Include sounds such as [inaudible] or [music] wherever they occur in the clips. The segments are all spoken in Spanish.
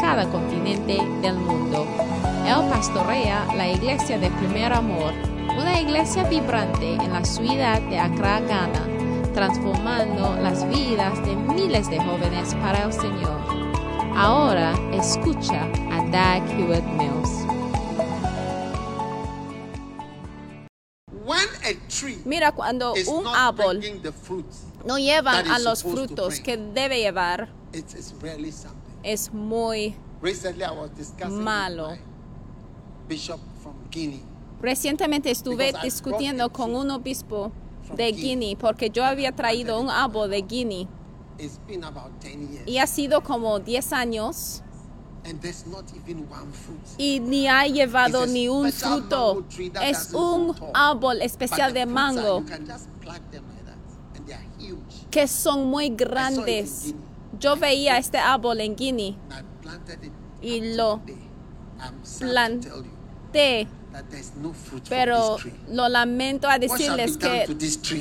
cada continente del mundo. Él pastorea la iglesia de Primer Amor, una iglesia vibrante en la ciudad de Accra, Ghana, transformando las vidas de miles de jóvenes para el Señor. Ahora escucha a Dag Hewitt Mills. When a tree Mira, cuando un árbol no llevan that a is los frutos que debe llevar, es muy Malo. Recientemente estuve discutiendo con un obispo de Guinea. Porque yo había traído un árbol de Guinea. It's been about 10 years, y ha sido como 10 años. Y ni ha llevado ni un fruto. Es un árbol especial de mango. que son muy grandes. Yo veía este árbol en Guinea. Y lo planté. pero lo lamento a decirles que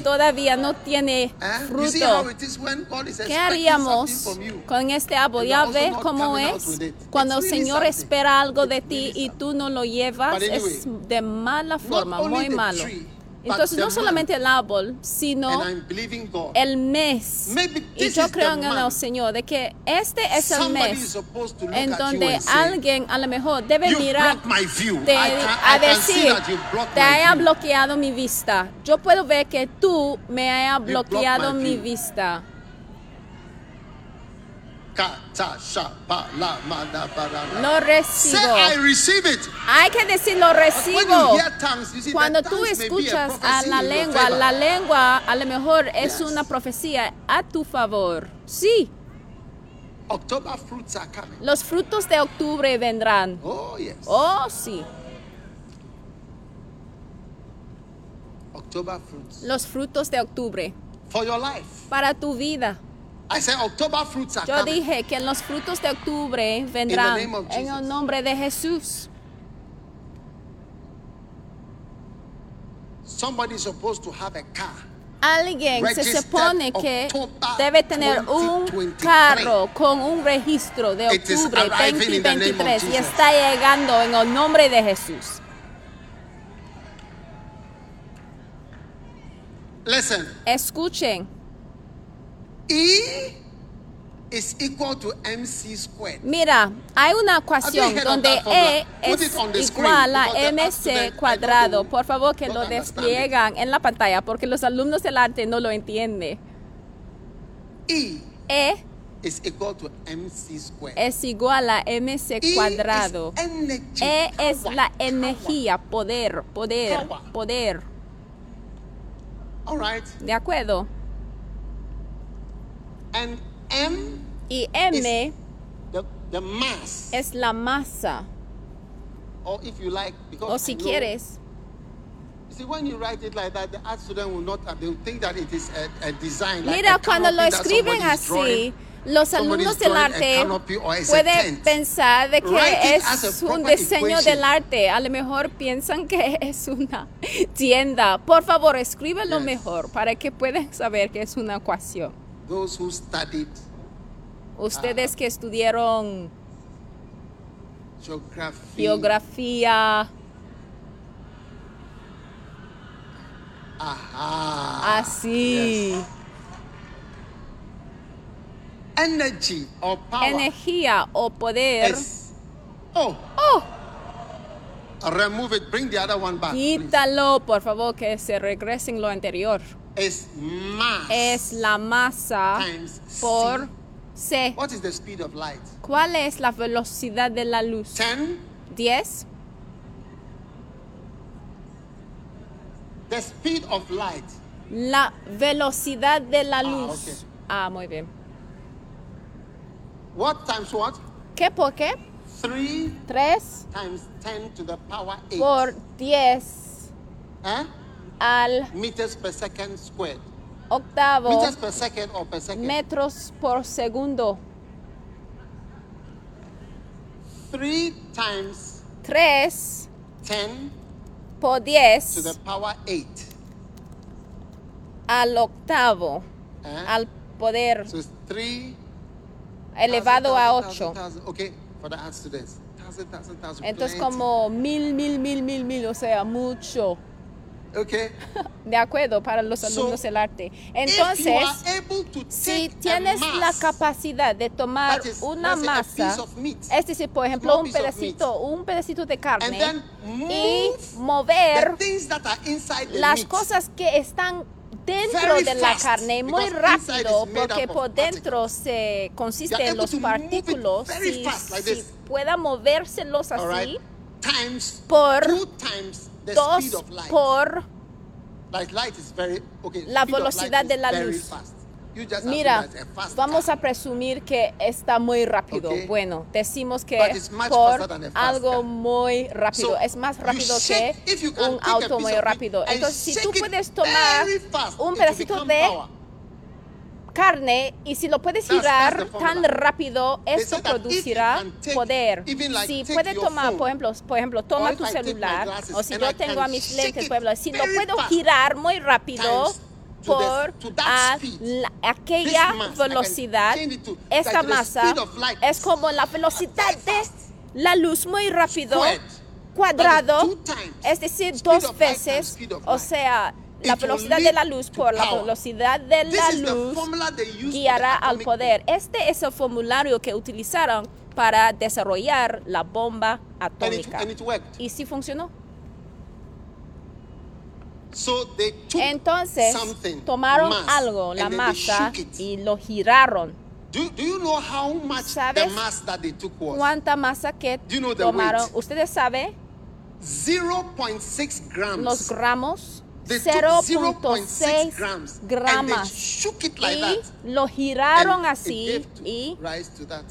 todavía no tiene Eh? Fruto. it is when God is ¿Qué haríamos con este árbol? Ya ves cómo es. Cuando el Señor espera algo de ti y tú no lo llevas, es de mala forma, muy malo. Entonces no solamente el árbol, sino el mes. Y yo creo en el. Señor de que este es el mes en donde alguien a lo mejor debe "You mirar can- a decir, te haya view." bloqueado mi vista. Yo puedo ver que tú me hayas bloqueado mi vista. Lo recibo. I receive it. Hay que decir lo recibo. tongues, Cuando tú escuchas a la lengua, la lengua a lo mejor es Yes. una profecía a tu favor. Sí, October fruits are coming. los frutos de octubre vendrán. Oh, yes. Oh, sí. October fruits. Los frutos de octubre For your life. para tu vida. I said October fruits are Yo coming. dije que los frutos de octubre vendrán name of en el nombre de Jesús. Somebody is supposed to have a car. Alguien se Registered supone que October debe tener un 2023. carro con un registro de It is octubre arriving in the name of 2023 y Jesus. está llegando en el nombre de Jesús. Listen, Escuchen, E is equal to MC squared. mira, hay una ecuación donde? E es igual a mc cuadrado. Por favor que lo despliegan en la pantalla porque los alumnos del arte no lo entienden. E E is equal to MC squared. es igual a mc E cuadrado. energy. E es la power. energía, poder, poder, Power. poder. All right. ¿De acuerdo? And M Y M is the, the mass. es la masa. Or if you like, because O si know- quieres, You see, when you write it like that, the art student will not, they will think that it is a, a design. like mira, cuando lo escriben así, los alumnos del arte pueden pensar de que Write es un diseño equation. del arte. A lo mejor piensan que [laughs] es una tienda. Por favor, escríbelo Yes. mejor para que puedan saber que es una ecuación. Those who studied Ustedes que estudiaron geography, geografía, aha, así, yes. energy or power energía o poder. is. Oh, Oh, remove it. Bring the other one back. please. quítalo, por favor, que se regresen lo anterior. Is mass Es la masa times por c. What is the speed of light? ¿Cuál es la velocidad de la luz? 10. 10. The speed of light La velocidad de la Ah, luz. ok. Ah, muy bien. What times what? ¿Qué por qué? 3 3 times 10 to the power 8. por 10 Huh? Al Meters per second squared. octavo Meters per second or per second. metros por segundo. 3 times 3 10 por to 10 the power 8. al octavo, Huh? al poder So it's 3 elevado a 8. 8. Okay, for the art students. Thousand, thousand, thousand. Entonces plenty. como mil, mil, mil, mil, mil, o sea, mucho. Okay. De acuerdo para los So, alumnos del arte. if you Entonces, si tienes a la mass, capacidad de tomar is, una masa, meat, es decir, por ejemplo, un pedacito, un pedacito de carne y move mover las meat. cosas que están dentro Very de la fast, carne muy rápido porque por dentro se consiste en los partículos si, like si pueda movérselos así right? Times por two times dos por la velocidad de la luz. Mira, vamos a presumir que está muy rápido. Okay. Bueno, decimos que much por algo muy rápido. So, es más rápido shake- que un auto muy rápido. Entonces, si tú puedes tomar un pedacito de. Carne y si lo puedes girar tan rápido, esto producirá poder. si your tomar, por ejemplo, por ejemplo, toma tu celular o si yo tengo a mis lentes, ejemplo, si lo puedo girar muy rápido por a la- aquella velocidad, esta masa es como la velocidad de la luz muy rápido cuadrado, es decir, dos veces, o sea, la velocidad de la luz por la velocidad de la the luz the guiará al poder. Este es el formulario que utilizaron para desarrollar la bomba And it, atómica. and it worked. Y sí funcionó. So they took Entonces tomaron mass, algo, and la masa, y lo giraron. Do, do you know how much the ¿Sabes mass that they took was? ¿Cuánta masa que Do you know the tomaron? weight? ¿Ustedes saben 0.6 grams. los gramos? They took 0.6 grams, And they gramas. Y lo giraron así y rise to that.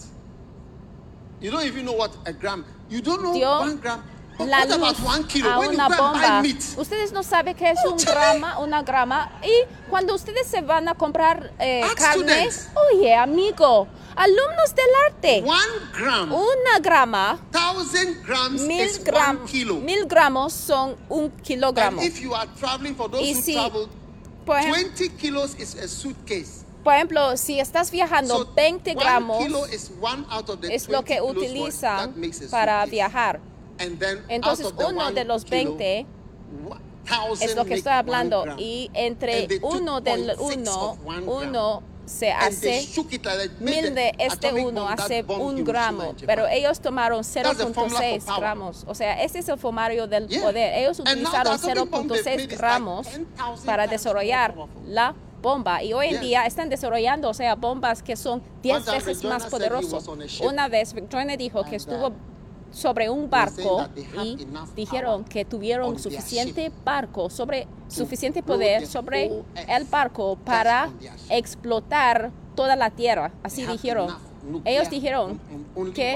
You don't even know what a gram. You don't know dio one gram. La what about one kilo? a when una buy bomba. meat, Ustedes no saben qué es un [laughs] Oye. grama, una grama. Y cuando ustedes se van a comprar eh, carne, oye, amigo, alumnos del arte, one gram, una grama, thousand grams mil, is gram- one kilo. mil gramos son un and kilogramo. if you are traveling, for those Y who si, travel, Por ejemplo, 20 kilos is a suitcase. por ejemplo, si estás viajando So 20 one gramos, es lo 20 que utilizan para viajar. And then Entonces, uno de los kilo, 20 one thousand es lo que estoy hablando y entre uno del 0.6 uno uno se hace mil de este uno hace un gramo pero ellos tomaron the formula for 0.6 power. gramos. O sea ese es el formario del poder. Ellos utilizaron the atomic bomb they've 0.6 made is like gramos 10,000 para desarrollar la bomba. Y hoy en día están desarrollando o sea bombas que son 10 time veces más poderosas una vez Joyner dijo que estuvo sobre un barco y dijeron que tuvieron suficiente barco sobre suficiente poder sobre el barco para explotar toda la tierra. Así dijeron. ellos dijeron que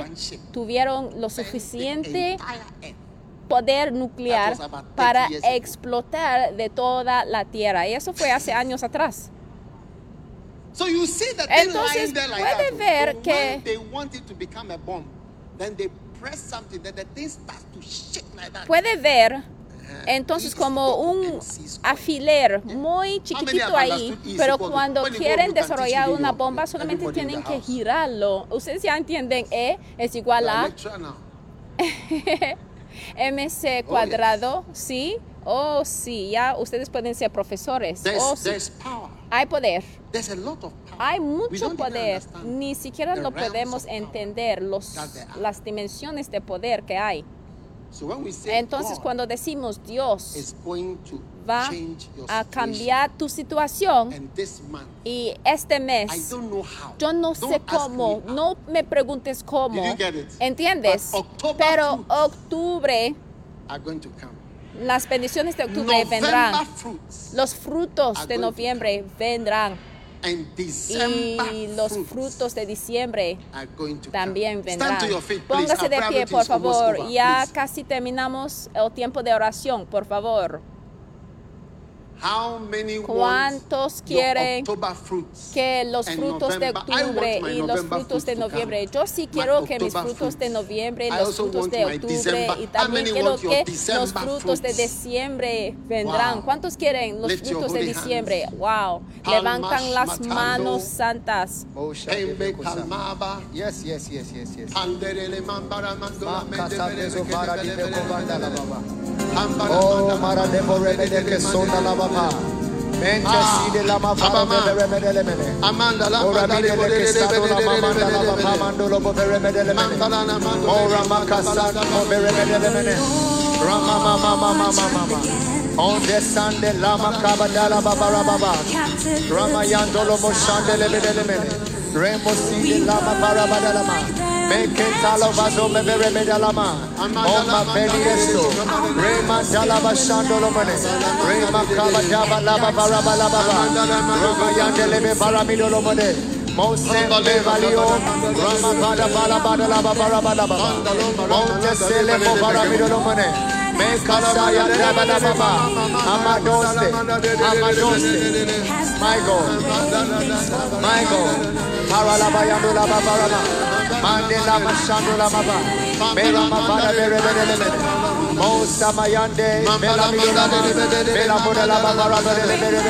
tuvieron lo suficiente poder nuclear That was about 30 para explotar de toda la tierra. Y eso fue hace años atrás. Entonces, puede ver que- puede ver entonces como un alfiler muy chiquitito ahí, pero cuando quieren desarrollar una bomba solamente tienen que girarlo. Ustedes ya entienden, E es igual a mc [laughs] cuadrado, ¿sí? Oh, sí, ya ustedes pueden ser profesores. Oh, sí. Hay poder. There's a lot of power. Hay mucho poder, ni siquiera lo podemos entender, los, las dimensiones de poder que hay. So when we say Entonces God cuando decimos Dios is going to va a cambiar tu situación y este I mes, don't know how. yo no sé cómo, no me preguntes cómo? ¿entiendes? Pero octubre, las bendiciones de octubre vendrán. Los frutos de noviembre vendrán. Y los frutos de diciembre también vendrán. Póngase de pie, por favor. Ya casi terminamos el tiempo de oración, por favor. ¿Cuántos quieren que los frutos de octubre y los frutos de noviembre? Yo sí quiero que mis frutos de noviembre, los frutos de octubre y también quiero que los frutos de diciembre vendrán. ¿Cuántos quieren los frutos de diciembre? Wow. Levantan las manos santas. Yes, yes, yes, yes, yes. Oh, Mara Debore Medeke On the Sunday, Lama Kabadala Babara Baba, Ramayandolo Moshandele Bedele Mene, Remo Sidi Lama Barabadalama. Mekentalovazo Mevere Medalama, Oma Beliesto, Rema Dalaba Shandolomane, Rema Kabadaba Laba Baraba Lababa, Rama Yandelebe Baramido Lomane, Mose Bevalio, Rama Bada Bala Bada Laba Baraba Laba, Monte Selemo Baramido Lomane, Mekasaya Daba Laba, Amadoste, Amadoste, my God, my God, Paralaba Yandula Barama. Mandela Mashandra Maba, Mela Mabana Berebele, Mosa Mayande, Mela Mila, Mela Bodala Babara Berebele,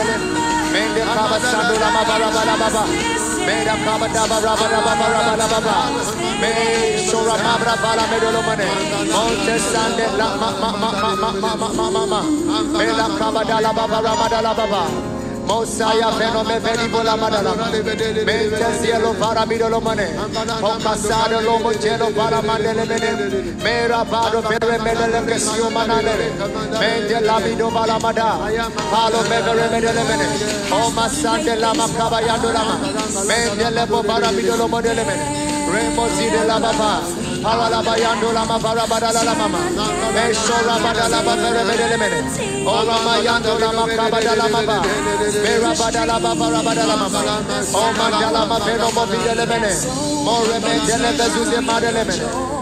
Mende Kaba Sandra Mabara Baba, Meda Kaba Daba Raba Raba Raba Baba, Mede Shora Mabra Bala Medolomane, Monte Sande La Mama Mama Mama Mama Mama, Mela Kaba Dala Baba Raba Dala Baba. Mosaya fenome venibola madala. Mente cielo para mi dolomane. lo lomo cielo para mandele bene. Mera vado vere medele che si umanale. Mente la mino balamada. Palo vere medele bene. O masante lama cabayando lama. Mente lepo para mi le bene. Remosi de la baba. Awala bayando la mavara badala la mama. Mesola badala bavere bedele mene. Ola mayando la makabada la mama. Mera badala bavara badala mama. O mandala mavero bovide le mene. More mendele bezuze madele mene.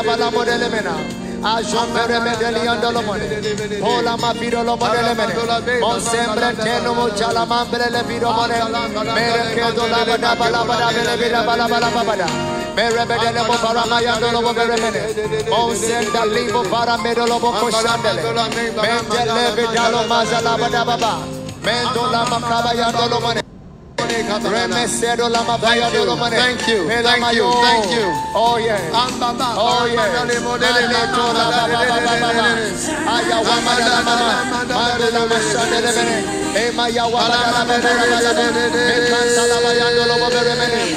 la modele mena. Ajon mere medeli andolo mone. Ola ma vido lo modele mene. On sempre teno mo chala mambre le vido mone. Mere que do la bada bala bada bele vida bala bala bada. Mere medele mo para mayandolo mo mere mene. On senda limbo para medolo mo koshandele. Mendele vidalo mazala bada baba. Mendola makaba yandolo mone. Remesedo la mabaya dolo mane. Thank you. Thank you. Thank you. Oh yeah. Oh yeah. Oh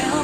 yeah.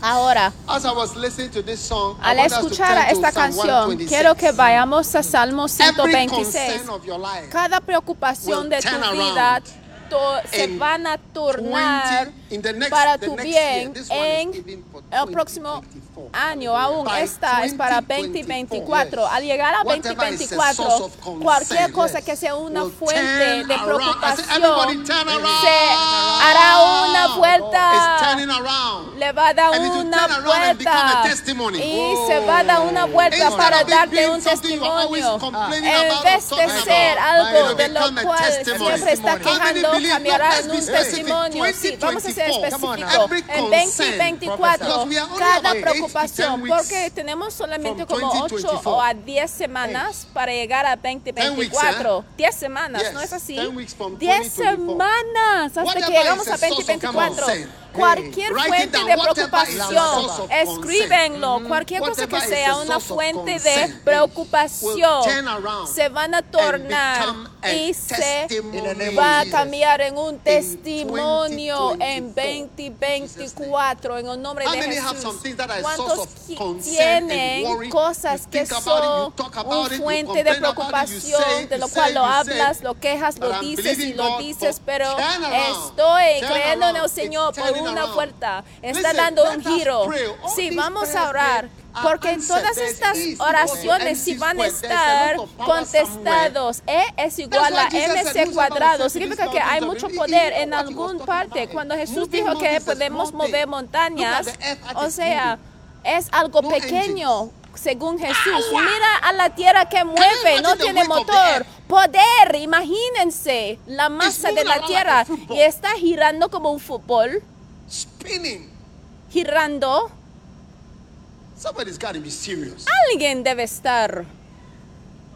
Ahora, al escuchar esta canción, quiero que vayamos a Salmo 126. Cada preocupación de tu vida se van a tornar para tu bien en el próximo año. Aún esta es para 2024. Al llegar a Whatever is a 2024, source of concern, cualquier cosa que sea una fuente de preocupación se hará una It's vuelta. Le va a dar una vuelta y se va a dar una vuelta para darte un testimonio. En vez de ser algo de lo cual siempre está quejando, cambiará en un testimonio. Sí, vamos a ser 2024. Come on específicos. now. Every En concern, 2024, because we are only cada to preocupación, 10 weeks porque tenemos solamente como 8 2024. o a 10 semanas para llegar a 2024. 10 semanas, Yes, ¿no es así? 10 weeks from 10 2024. semanas hasta que llegamos a a source of 2024. Cualquier fuente de preocupación, escríbenlo. Cualquier cosa que sea una fuente de preocupación se van a tornar y se va a cambiar en un testimonio en 2024. 2024 en el nombre de Jesús. ¿Cuántos tienen cosas You que son una fuente de preocupación de lo cual lo hablas, lo quejas, lo dices y lo dices, pero estoy creyendo en el. Señor por turning una vuelta. Está dando un giro. Sí, vamos a orar. Porque answered. todas estas oraciones sí van a estar contestados. E es igual a MC "Whosoever cuadrado. Significa que hay mucho poder eaten." en talking parte. Cuando Jesús dijo que podemos mover montañas, o sea, es algo pequeño. Según Jesús, Power. mira a la tierra que mueve, no tiene motor. Poder, imagínense la masa de la tierra y está girando como un fútbol, Spinning. girando. Somebody's got to be serious. Alguien debe estar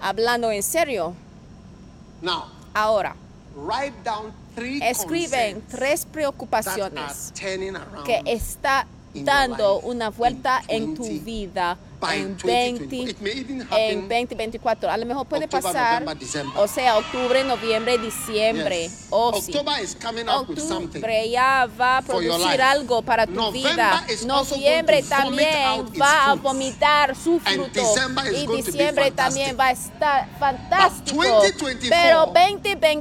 hablando en serio. Now, Ahora, write down three escriben tres that are preocupaciones turning around que está dando una vuelta en tu 20 vida en 2024. 20 It may even en happen 2024. A lo mejor puede October, pasar, o sea, octubre, noviembre, diciembre. O sí. Octubre ya va a producir algo para tu November vida. Noviembre también va a vomitar su fruto. Y diciembre también va a estar fantástico. 2024 Pero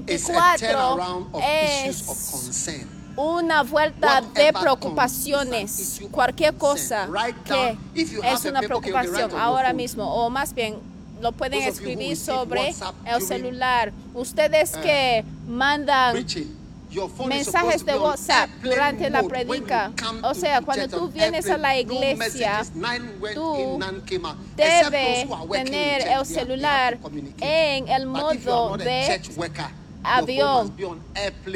It's a 2024 turnaround of issues of es. Una vuelta de preocupaciones, cualquier cosa que es una preocupación ahora mismo, o más bien lo pueden escribir sobre el celular. Ustedes uh, que mandan mensajes de WhatsApp durante la predica. O sea, cuando tú vienes a la iglesia, tú in, none came out. Except those debe who are working in tener el celular en el modo de avión.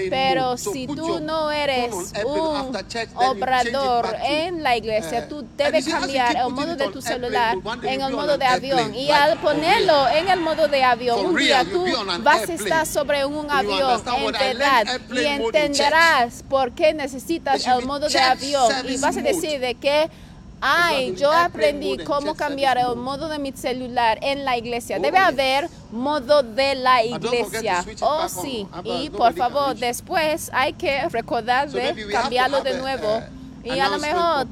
Pero si tú no eres un obrador en la iglesia, uh, tú debes cambiar el modo de tu celular en el modo de avión. Y al ponerlo en el modo de avión, un día tú vas a estar sobre un avión en verdad. Y entenderás por qué necesitas el modo de avión y vas a decir de que Ay, yo aprendí cómo cambiar el modo de mi celular en la iglesia. Debe haber modo de la iglesia. Oh, sí. Otherwise Y por favor, después hay que recordar de cambiarlo de a, nuevo. uh, Y a lo mejor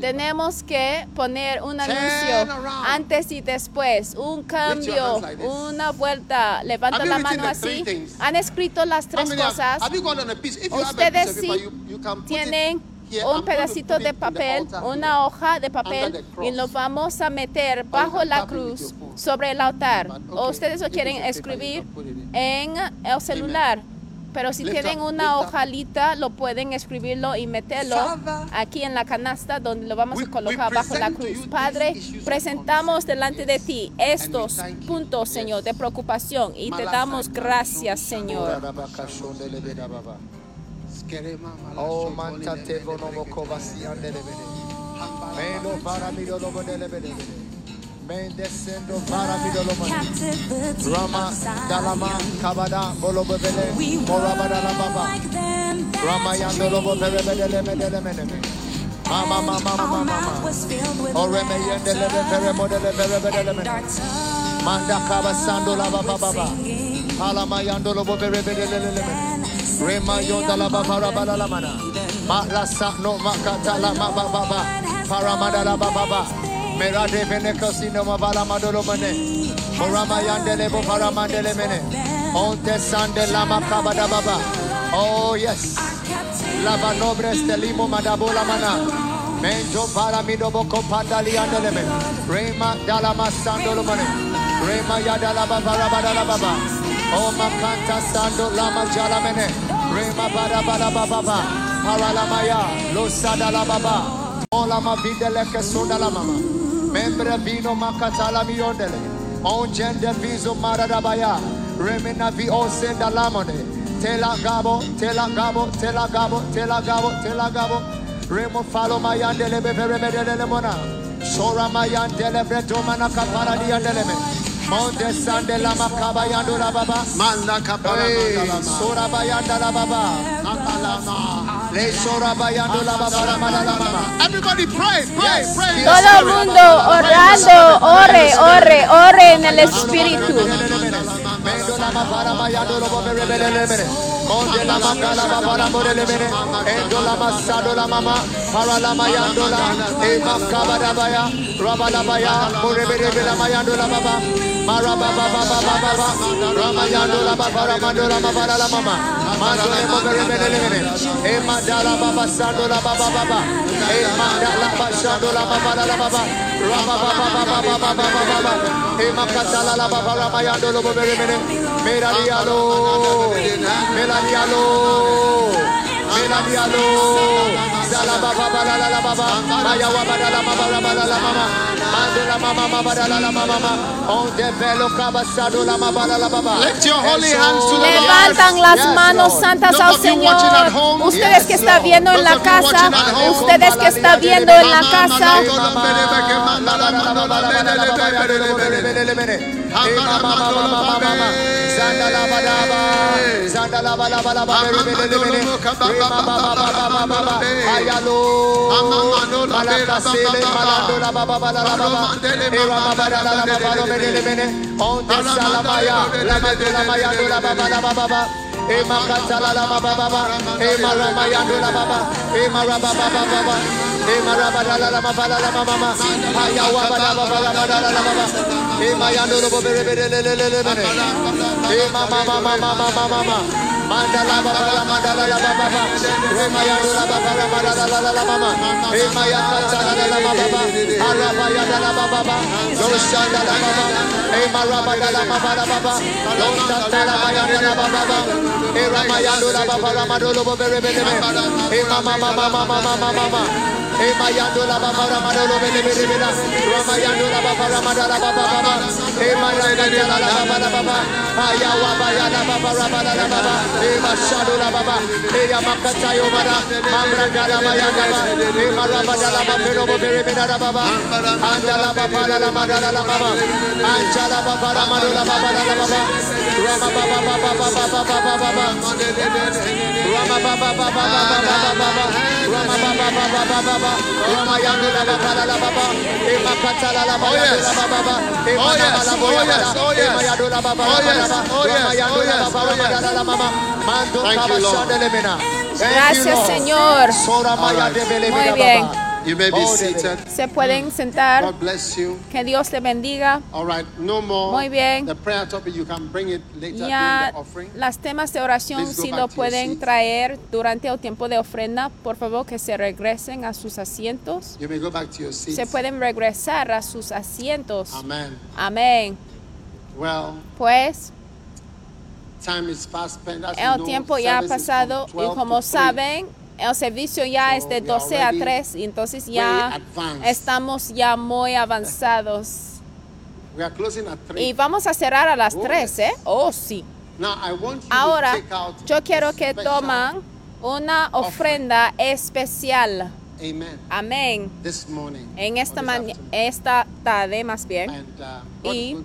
tenemos que poner un anuncio antes y después, un cambio, una vuelta. Levanta la mano así. Han escrito las tres cosas. Ustedes sí tienen. Un pedacito de papel, una hoja de papel y lo vamos a meter bajo la cruz sobre el altar. O ustedes lo quieren escribir en el celular. Pero si tienen una hojalita, lo pueden escribirlo y meterlo aquí en la canasta donde lo vamos a colocar bajo la cruz. Padre, presentamos delante de ti estos puntos. Señor, de preocupación y te damos gracias. Señor. Oh manta tevo no mokova si andelebede. Meno para mi do lobo delebede. Men descendo para mi do lobo. Rama dalama kabada bolobo bele. Moraba dalama baba. Rama yando lobo bele bele bele bele bele. Mama, mama, mama, mama. Oreme yende lebe pere modele pere bedele me. Manda kaba sando la baba baba. Alama yando lobo pere bedele lebe. Oh yes. Lava nobre este limo madabola mana. Menjo para mi dobo compandali andeleme. Rema dala masando lo mane. Rema ya dala baba rabada la baba. Oh, Makanta Sando majala mene, Rema Barabala Baba, Paralamaya, Losada La Baba, Olama Videle soda La Mama, Membre Vino makata la Miondele, On Gender Viso Marabaya, Remina Vio Senda la Lamone, Tela Gabo, Tela Gabo, Tela Gabo, Tela Gabo, Tela Gabo, Remo Falo Mayandele Bevere Mona, Sora maya tele brete manaka paradia dele mene. Kapara di yandele me. Monte sande la makaba yando la baba. Manda kapara Hey, manda la sora bayanda la baba. ma. Le sora bayando la baba la mala la mama. Everybody pray, pray, Yes, pray. yes. Todo el mundo orando, ore, ore, ore en el Espíritu. Mendo la mapara mayando lo bobe rebele lemene. Monte la makala babara more lemene. Endo la masado la mama. Para la mayando la. E makaba da baya. Rabalabaya, Murebela Mayandola Baba, Marababa Baba Baba, Ramayandola Baba Ramandola Baba La Mama, Mandole Mogarebele, Emadala Baba Sandola Baba Baba, Emadala Bashandola Baba La Baba, Rababa Baba Baba Baba Baba, Emakatala La Baba Ramayandolo Mogarebele, Meladialo, Meladialo, Meladialo. Zala baba bala la la baba. Maya waba la la baba raba la la mama. Mando la mama mama la la mama mama. On develo cabasado la mama la la baba. Lift your holy Eso. hands to the Lord. Levantan las Yes, manos Lord. santas Those al of you watching Señor. at home, Ustedes que yes, están Lord. viendo en Those la of you watching casa, at home, ustedes que están viendo en la casa, yalo malakasele malando la baba bala la baba eva baba la la baba lo mene mene on te salamaya la maya la baba la baba mama, haya waba la baba la la la la baba, ema yando lo bobe bebe le le le le le, ema mama mama mama mama, manda la baba la manda la la baba baba, ema yando la baba la manda la la la la mama, ema ya katala la la baba, araba ya la la baba baba, lo shanda la baba, ema raba la la baba la baba, lo shanda la baba la baba baba. E ramayando la baba. E. E mayando la baba la baba baba baba. La baba baba. La baba la baba. Baba. La baba la baba. Baba. Anja la baba la baba la baba. Rama baba baba baba baba baba Gracias. Señor. Muy bien. You may be Oh, seated. se pueden sentar. God bless you. Que Dios le bendiga. All right, no more. Muy bien. The prayer topic, you can bring it later during Ya the offering. las temas de oración, si lo pueden traer durante el tiempo de ofrenda, por favor que se regresen a sus asientos. You may go back to your seats. Se pueden regresar a sus asientos. Amen. Amén. Well, Pues time is fast spent. As you el know, tiempo ya ha pasado y 12 como to 3. saben, el servicio ya So es de we are 12 a already 3 y entonces ya estamos ya muy avanzados. [laughs] We are closing at 3. Y vamos a cerrar a las Oh, 3, ¿eh? Oh, sí. Now, I want you Ahora, to out yo quiero que toman una ofrenda especial. Amen. Amén. En esta, esta tarde más bien. And uh, Y.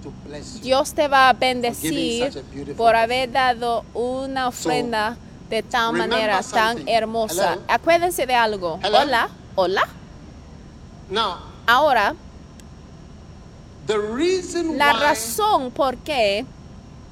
Dios te va a bendecir por haber dado una ofrenda de tal manera tan hermosa. Hello? Acuérdense de algo. Hello? Hola, hola. Now, Ahora, the reason la why razón por qué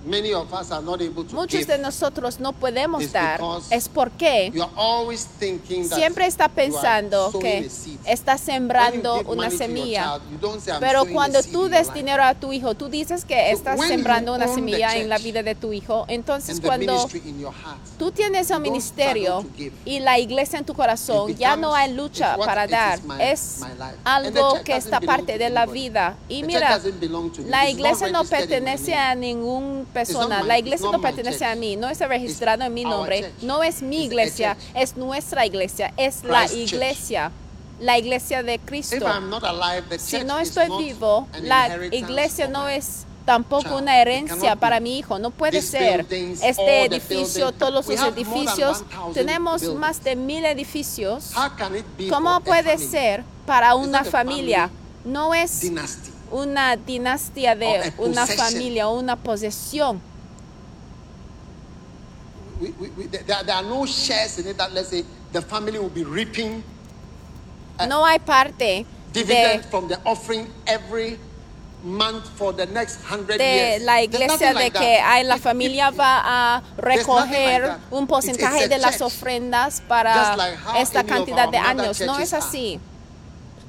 Muchos de nosotros no podemos It's dar. Es porque You are always thinking that siempre está pensando que está sembrando una semilla. child, you don't say, "I'm Pero cuando tú des life." dinero a tu hijo, tú dices que estás when you sembrando una semilla en la vida de tu hijo. Entonces cuando ministry in your heart, tú tienes un ministerio y la iglesia en tu corazón, ya no hay lucha para dar. Es my life. And the algo church que está parte de la vida. Y mira, la iglesia no pertenece a ninguna persona. La iglesia no pertenece a mí. No está registrado en mi nombre. No es mi iglesia. Es nuestra iglesia. Es la iglesia. La iglesia de Cristo. Alive, Si no estoy vivo, la iglesia no es tampoco una herencia para mi hijo. No puede ser. Este edificio, todos los edificios, 1,000 tenemos más de mil edificios. How can it be ¿Cómo puede ser para una familia? No es? Una dinastía de una familia o una posesión. We, we, we, there, there are no shares in it that let's say the family will be reaping No hay parte dividend de, from the offering every month for the next hundred de years. la iglesia nothing de like que that. ay, la If- familia if- va a recoger that. un porcentaje de las ofrendas para like esta cantidad de años. No es así.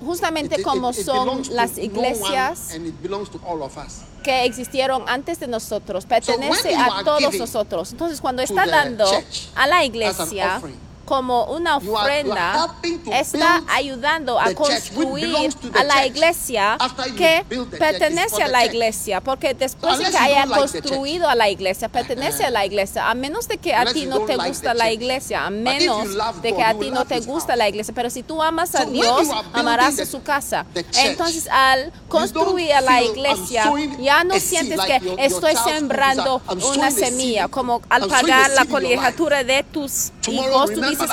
Justamente como son las iglesias one and it belongs to all of us. que existieron antes de nosotros, So pertenece a todos nosotros. Entonces, cuando está dando a la iglesia como una ofrenda, está ayudando a construir a la iglesia que pertenece a la iglesia, porque después de que haya construido a la iglesia, pertenece a la iglesia, a menos de que a ti no te gusta la iglesia, a But if you menos de que a ti no te gusta la iglesia, pero si tú amas a Dios, amarás a su casa. Entonces, al construir a la iglesia, ya no sientes que estoy sembrando una semilla, como al pagar la colegiatura de tus Tomorrow, hijos, tú dices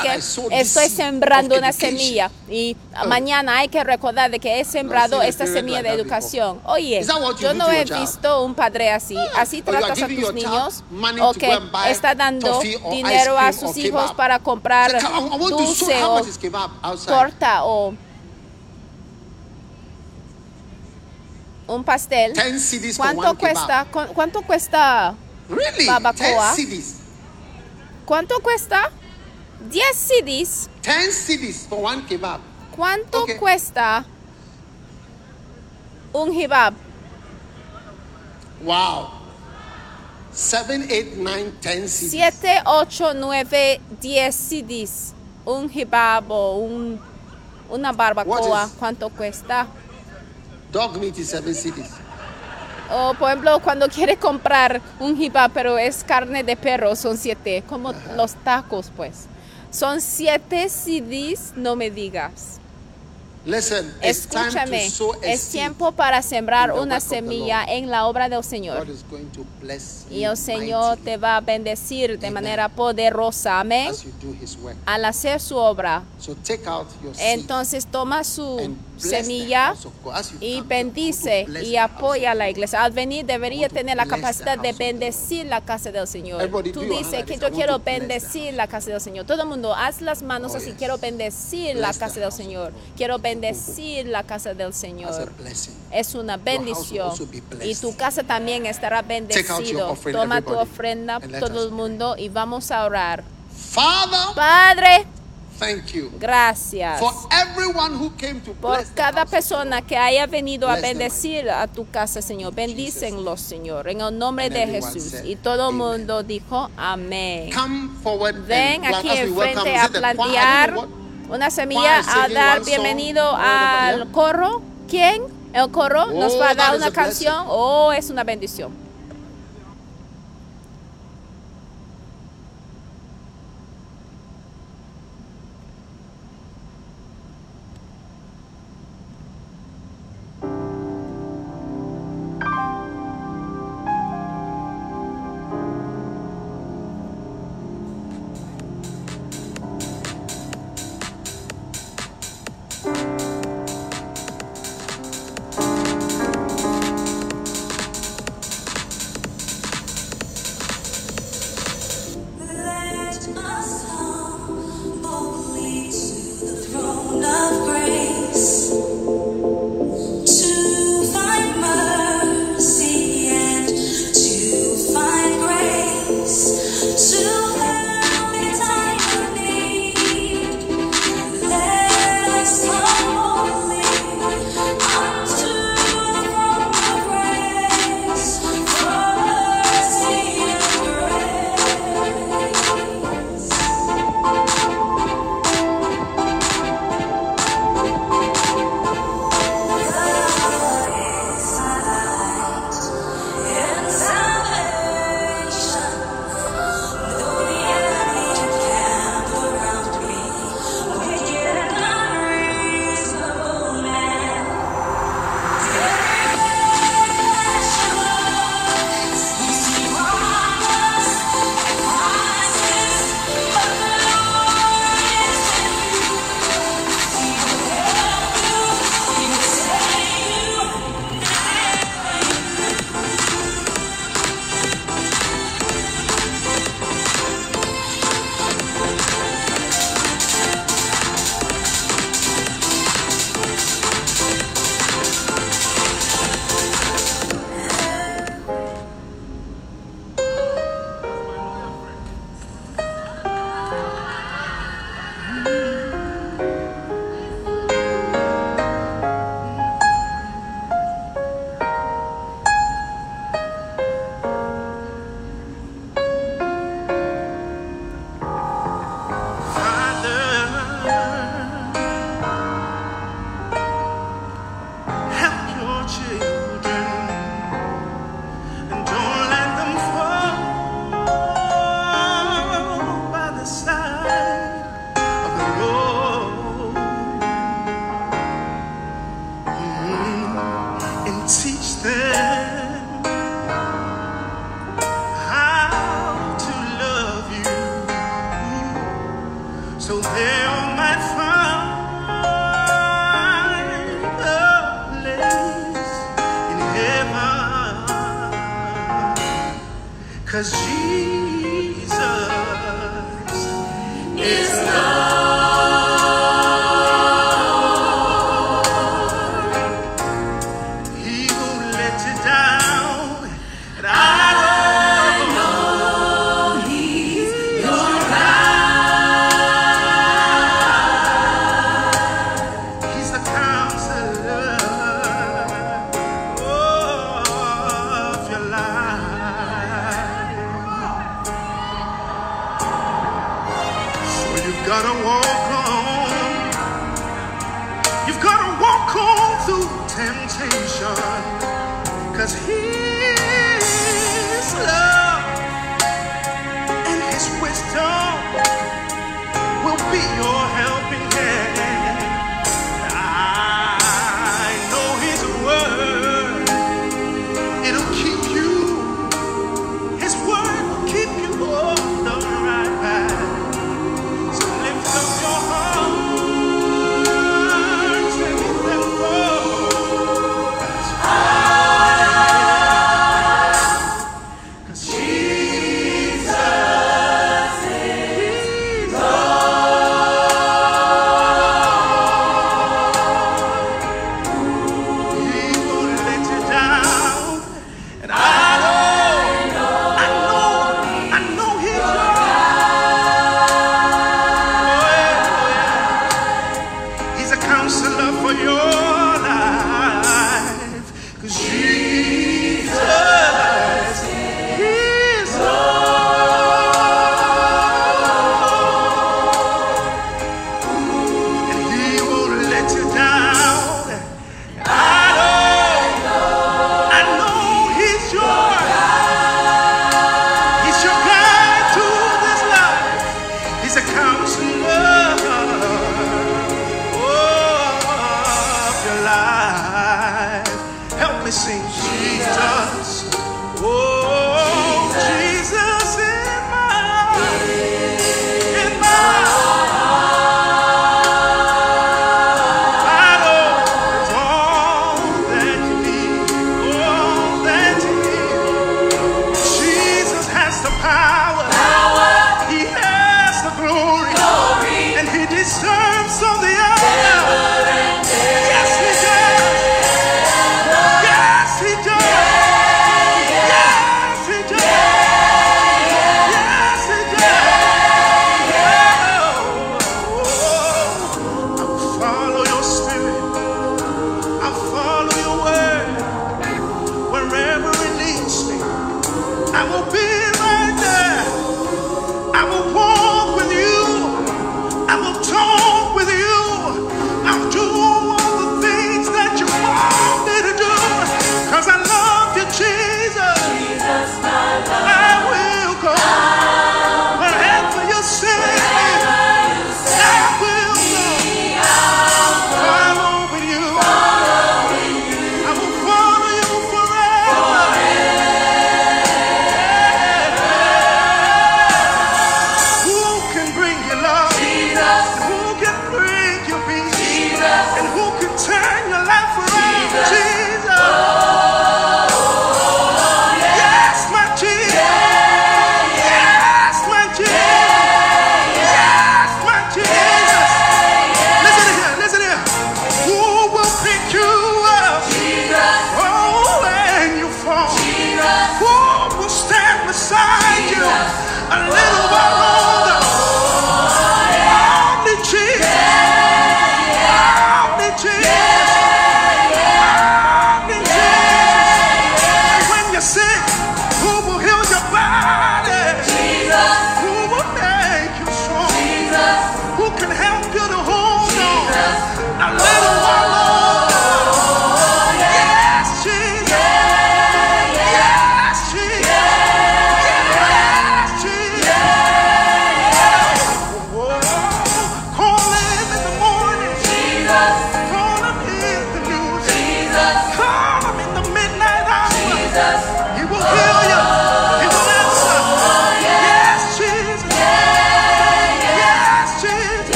que estoy sembrando una semilla y Uh. mañana hay que recordar de que he sembrado esta semilla de educación. Oye, yo no he visto un padre así. Así you are tratas a tus niños o que está dando dinero a sus hijos para comprar Say, "Come, I want to sow dulce o torta o un pastel. 10 CDs for ¿Cuánto cuesta? ¿Cu- ¿Cuánto cuesta? Really? barbacoa? 10 CDs. ¿Cuánto cuesta? 10 CDs. 10 CDs for one kebab. ¿Cuánto Ok. cuesta un hibab? Wow. 7, 8, 9, 10 CDs. 7, 8, 9, 10 CDs. Un hibab o un, una barbacoa. ¿Cuánto cuesta? Dog meat is 7 CDs. O por ejemplo, cuando quiere comprar un hibab, pero es carne de perro, son 7. Como los tacos, pues. Son 7 CDs, no me digas. Listen, it's time Escúchame, to sow a es tiempo para sembrar una semilla en la obra del Señor. Y el Señor te va a bendecir de Amen. manera poderosa. Amén. Al hacer su obra. So take out your seed Entonces toma su semilla y bendice y apoya a la iglesia. Al venir debería tener la capacidad de bendecir la casa del Señor. Tú dices que yo quiero bendecir la casa del Señor. Todo el mundo, haz las manos así. Quiero bendecir la casa del Señor. Quiero bendecir la casa del Señor. Es una bendición. Y tu casa también estará bendecido. Toma tu ofrenda, todo el mundo, y vamos a orar. Father, Padre, thank you gracias. for everyone who came to Por bless the cada persona que haya venido a bendecir a tu casa, Señor. Bendícenlos, Señor, en el nombre de Jesús. said, Y todo el mundo dijo amén. Come forward Ven aquí enfrente a plantear una semilla a dar bienvenido al coro. ¿Quién? El coro nos Oh, va a dar una canción. Oh, es una bendición.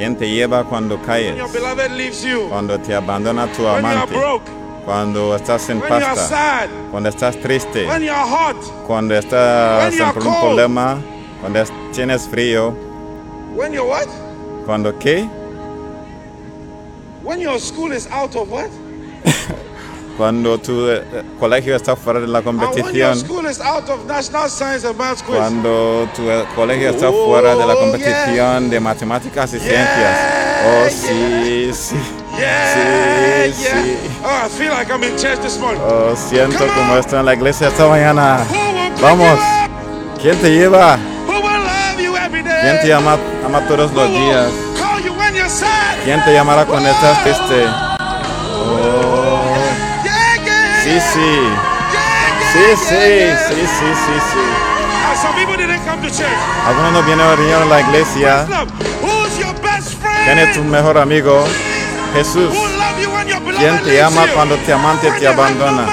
¿Quién te lleva cuando caes? your beloved leaves you? Cuando te abandona tu amante. broke? Cuando estás en pasta. sad? Cuando estás triste. Cuando estás en un problema. Cuando es- tienes frío. When you're what? Cuando qué? When your school is out of what? Cuando tu eh, colegio está fuera de la competición. Cuando tu eh, colegio está Oh, fuera de la competición de matemáticas y ciencias. Oh, sí, sí. Sí, sí. Oh. Oh, siento como estoy en la iglesia esta mañana. Vamos. ¿Quién te lleva? ¿Quién te ama, ama todos los días? ¿Quién te llamará cuando estás triste? Sí, sí. Sí, sí, sí, sí, sí, sí. Algunos no vienen a venir a la iglesia. ¿Quién es tu mejor amigo? Jesús. ¿Quién te ama you? cuando tu amante te abandona?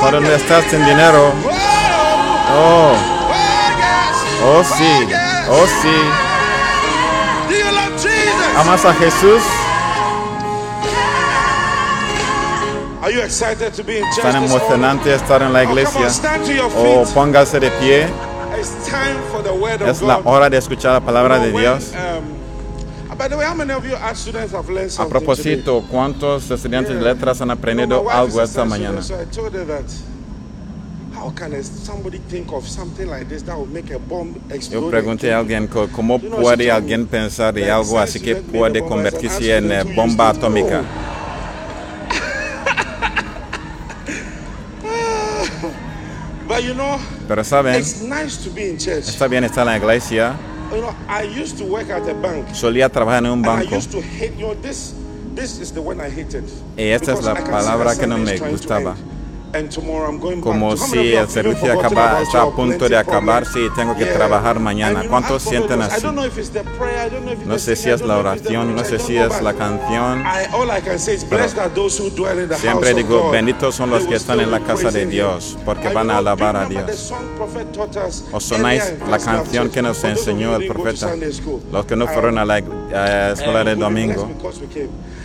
Cuando no estás sin dinero. Oh, Oh, oh, sí, oh sí. ¿Amas a Jesús? Morning? emocionante estar en la Oh, iglesia? O feet. póngase de pie. It's time for the word of Es la God. hora de escuchar la palabra de Dios. um, by the way, how many of you art students have learned A propósito, ¿cuántos estudiantes de letras han aprendido algo esta mañana? student, So I told her that how can a- somebody think of something like this that will make a bomb explode? Yo pregunté a alguien cómo puede alguien pensar de algo así que puede convertirse en eh, bomba atómica. Pero saben, it's nice to be in church. está bien estar en la iglesia. You know, I used to work at a bank. Solía trabajar en un banco used to hate, you know, this, this is the one I hated. Y esta es la palabra que no me gustaba. End. And tomorrow I'm going como si el servicio acaba, está a punto de plenty acabar, problems? sí, tengo que trabajar mañana. ¿Cuántos sienten así? don't know if it's the prayer, I don't know if it's No sé si es la oración, no sé si es la canción. The Siempre digo, benditos son los que están en la casa de Dios, porque van a alabar a Dios. ¿Os sonáis la canción que nos enseñó el profeta? Los que no fueron a la eh, escuela de domingo.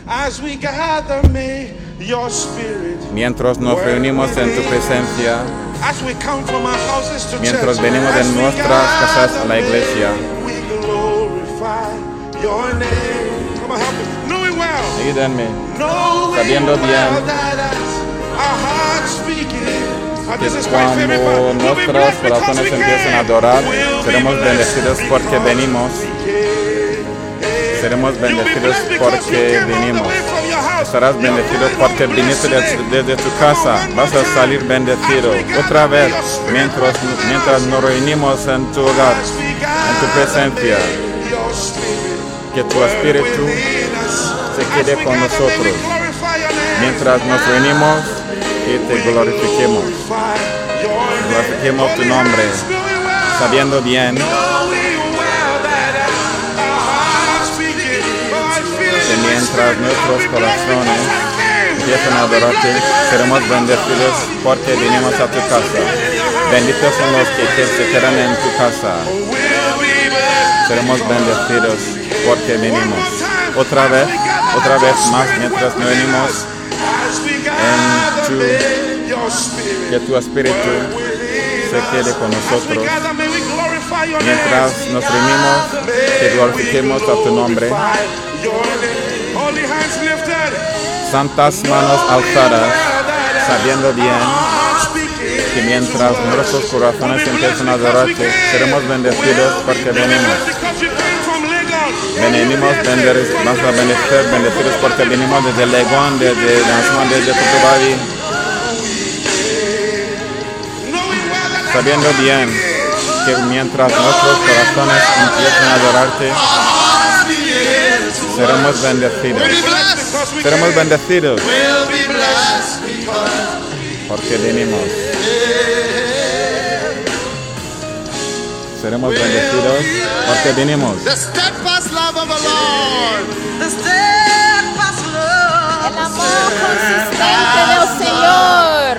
Because we came. As we gather, may your spirit Mientras nos reunimos en tu presencia, As we come from our houses to Mientras venimos de nuestras casas a la iglesia. we glorify your name. Come on, help me. Knowing well, ayúdenme. Sabiendo bien this que cuando nuestros corazones we empiecen a adorar, seremos bendecidos porque venimos. Seremos bendecidos porque house. Estarás bendecido porque viniste desde tu casa. Vas a salir bendecido. Otra vez, mientras, mientras nos reunimos en tu hogar, en tu presencia, que tu espíritu se quede con nosotros. Mientras nos reunimos, que te glorifiquemos. Glorifiquemos tu nombre, sabiendo bien nuestros corazones empiezan a adorarte, seremos bendecidos porque venimos a tu casa. Benditos son los que se quedan en tu casa. Seremos bendecidos porque venimos. Otra vez, otra vez más, mientras nos venimos en tu, que tu espíritu se quede con nosotros. Mientras nos reunimos, que glorifiquemos a tu nombre. Santas manos alzadas, sabiendo bien que mientras nuestros corazones empiezan a adorarte, seremos bendecidos porque venimos. Venimos bendecidos, vamos a bendecir, bendecidos porque venimos desde Legón, desde Nansman, desde Tutubabi, sabiendo bien que mientras nuestros corazones empiezan a adorarte, seremos bendecidos. Seremos bendecidos porque venimos. Seremos bendecidos porque venimos. The steadfast love of the Lord. El amor consistente del Señor.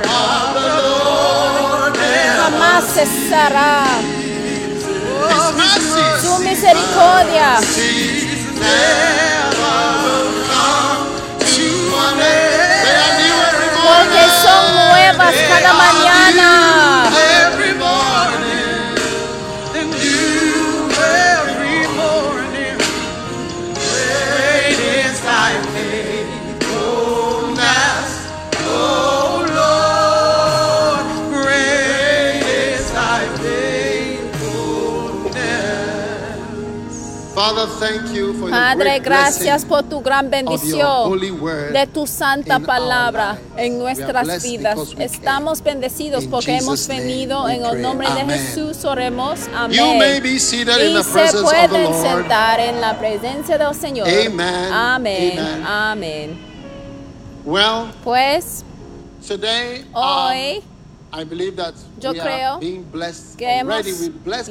jamás cesará. Su misericordia porque son nuevas cada mañana. Padre, gracias por tu gran bendición de tu santa palabra en nuestras vidas. Estamos bendecidos porque hemos venido en el nombre de. Jesús. Oremos. Amén. Y se pueden sentar en la presencia del Señor. Amen. Amén. Amen. Amén. Pues um, hoy that Yo we creo are being blessed que hemos,